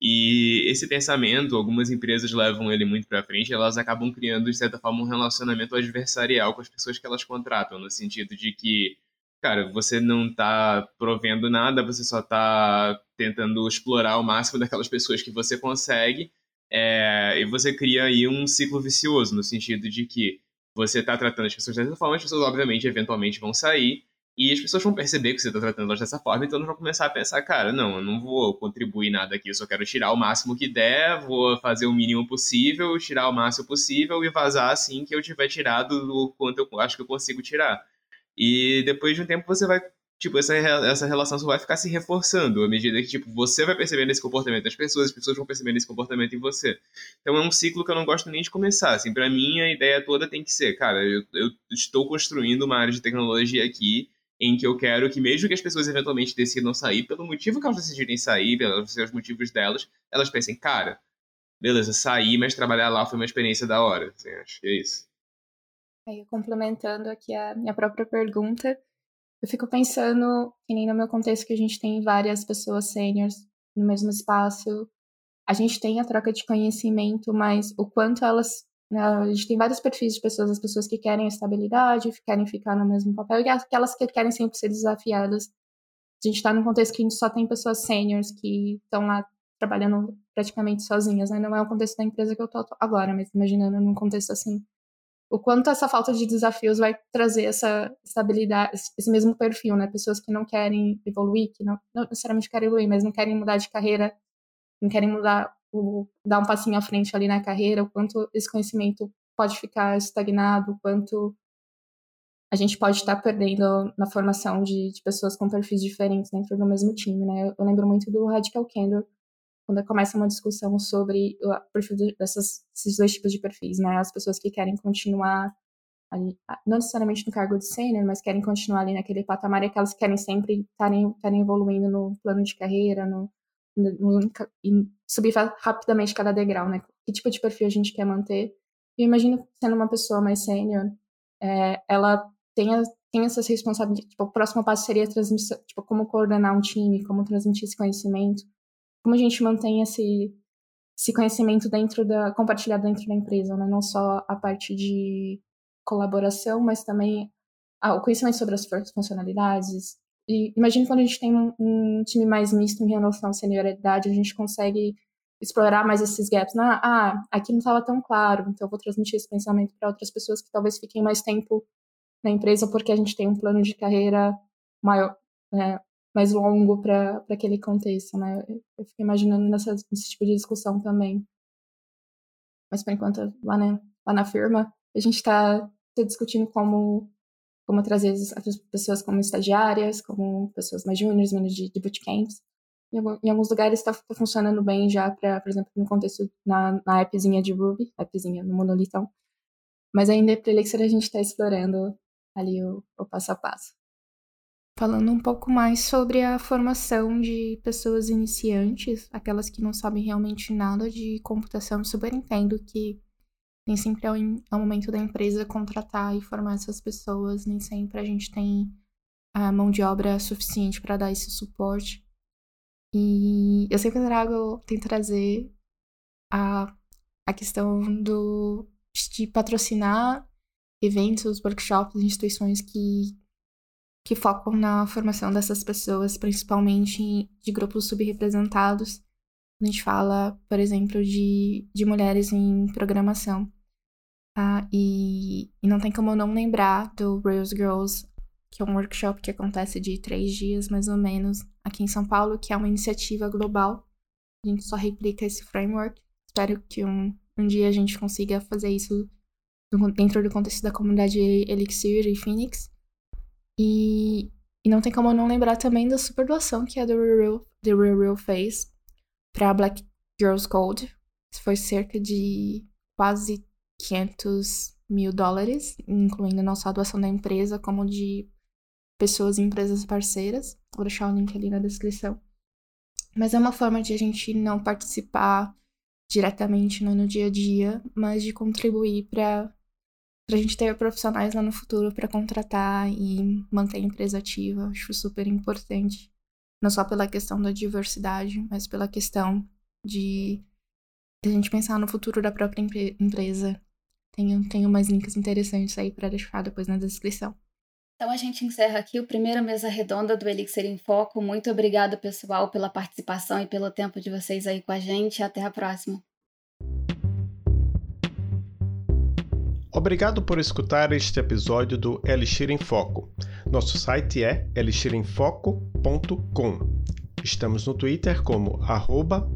E esse pensamento, algumas empresas levam ele muito para frente, elas acabam criando de certa forma um relacionamento adversarial com as pessoas que elas contratam, no sentido de que, cara, você não está provendo nada, você só está tentando explorar o máximo daquelas pessoas que você consegue, é, e você cria aí um ciclo vicioso, no sentido de que você está tratando as pessoas dessa forma, as pessoas, obviamente, eventualmente vão sair, e as pessoas vão perceber que você está tratando elas dessa forma, então elas vão começar a pensar, cara, não, eu não vou contribuir nada aqui, eu só quero tirar o máximo que der, vou fazer o mínimo possível, tirar o máximo possível e vazar assim que eu tiver tirado o quanto eu acho que eu consigo tirar. E depois de um tempo você vai tipo, essa, essa relação só vai ficar se reforçando à medida que, tipo, você vai percebendo esse comportamento das pessoas, as pessoas vão percebendo esse comportamento em você. Então é um ciclo que eu não gosto nem de começar, assim, para mim a ideia toda tem que ser, cara, eu, eu estou construindo uma área de tecnologia aqui em que eu quero que mesmo que as pessoas eventualmente decidam sair, pelo motivo que elas decidirem sair, pelos seus motivos delas, elas pensem, cara, beleza, sair, mas trabalhar lá foi uma experiência da hora. Assim, acho que é isso. Aí, complementando aqui a minha própria pergunta, eu fico pensando, que nem no meu contexto, que a gente tem várias pessoas sêniores no mesmo espaço, a gente tem a troca de conhecimento, mas o quanto elas. Né, a gente tem vários perfis de pessoas, as pessoas que querem estabilidade, que querem ficar no mesmo papel, e aquelas que querem sempre ser desafiadas. A gente está num contexto que a gente só tem pessoas sêniores que estão lá trabalhando praticamente sozinhas, né? Não é o contexto da empresa que eu tô agora, mas imaginando num contexto assim o quanto essa falta de desafios vai trazer essa estabilidade, esse mesmo perfil, né? Pessoas que não querem evoluir, que não, não necessariamente querem evoluir, mas não querem mudar de carreira, não querem mudar, o, dar um passinho à frente ali na carreira, o quanto esse conhecimento pode ficar estagnado, o quanto a gente pode estar perdendo na formação de, de pessoas com perfis diferentes dentro do mesmo time, né? Eu, eu lembro muito do Radical Candor, quando começa uma discussão sobre o perfil dessas, esses dois tipos de perfis, né? As pessoas que querem continuar ali, não necessariamente no cargo de sênior, mas querem continuar ali naquele patamar e aquelas que querem sempre estarem evoluindo no plano de carreira, no, no, subir rapidamente cada degrau, né? Que tipo de perfil a gente quer manter? Eu imagino sendo uma pessoa mais sênior, é, ela tenha tem essas responsabilidades. Tipo, o próximo passo seria transmissão, tipo, como coordenar um time, como transmitir esse conhecimento como a gente mantém esse, esse conhecimento dentro da compartilhado dentro da empresa, né? Não só a parte de colaboração, mas também ah, o conhecimento sobre as funcionalidades. E imagine quando a gente tem um, um, time mais misto em relação à senioridade, a gente consegue explorar mais esses gaps. Ah, ah aqui não estava tão claro, então eu vou transmitir esse pensamento para outras pessoas que talvez fiquem mais tempo na empresa porque a gente tem um plano de carreira maior, né, mais longo para aquele contexto, né? Eu fico imaginando nessa, nesse tipo de discussão também. Mas por enquanto, lá, né, lá na firma, a gente está tá discutindo como, como trazer as pessoas como estagiárias, como pessoas mais júniores, menos de, de bootcamps. Em, alguns lugares está tá funcionando bem já, para, por exemplo, no contexto na, na appzinha de Ruby, appzinha no Monolithão. Mas ainda para Elixir a gente está explorando ali o, o passo a passo. Falando um pouco mais sobre a formação de pessoas iniciantes, aquelas que não sabem realmente nada de computação, super entendo que nem sempre é o, é o momento da empresa contratar e formar essas pessoas, nem sempre a gente tem a mão de obra suficiente para dar esse suporte. E eu sempre trago, tento trazer a, a questão do, de patrocinar eventos, workshops, instituições que que focam na formação dessas pessoas, principalmente de grupos subrepresentados. A gente fala, por exemplo, de, de mulheres em programação. Tá? E, e não tem como não lembrar do Rails Girls, que é um workshop que acontece de três dias, mais ou menos, aqui em São Paulo, que é uma iniciativa global. A gente só replica esse framework. Espero que um, um dia a gente consiga fazer isso dentro do contexto da comunidade Elixir e Phoenix. E, e não tem como não lembrar também da super doação que a The Real, The Real fez para Black Girls Code. Foi cerca de quase 500 mil dólares, incluindo não só a doação da empresa, como de pessoas e empresas parceiras. Vou deixar o link ali na descrição. Mas é uma forma de a gente não participar diretamente né, no dia a dia, mas de contribuir para a gente ter profissionais lá no futuro para contratar e manter a empresa ativa. Acho super importante. Não só pela questão da diversidade, mas pela questão de, de a gente pensar no futuro da própria empresa. Tenho, tenho mais links interessantes aí para deixar depois na descrição. Então a gente encerra aqui o primeiro mesa redonda do Elixir em Foco. Muito obrigada, pessoal, pela participação e pelo tempo de vocês aí com a gente. Até a próxima. Obrigado por escutar este episódio do Elixir em Foco. Nosso site é elixirenfoco.com. Estamos no Twitter como arroba.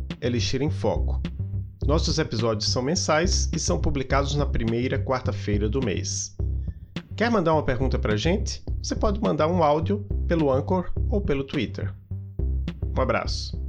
Nossos episódios são mensais e são publicados na primeira quarta-feira do mês. Quer mandar uma pergunta para a gente? Você pode mandar um áudio pelo Anchor ou pelo Twitter. Um abraço.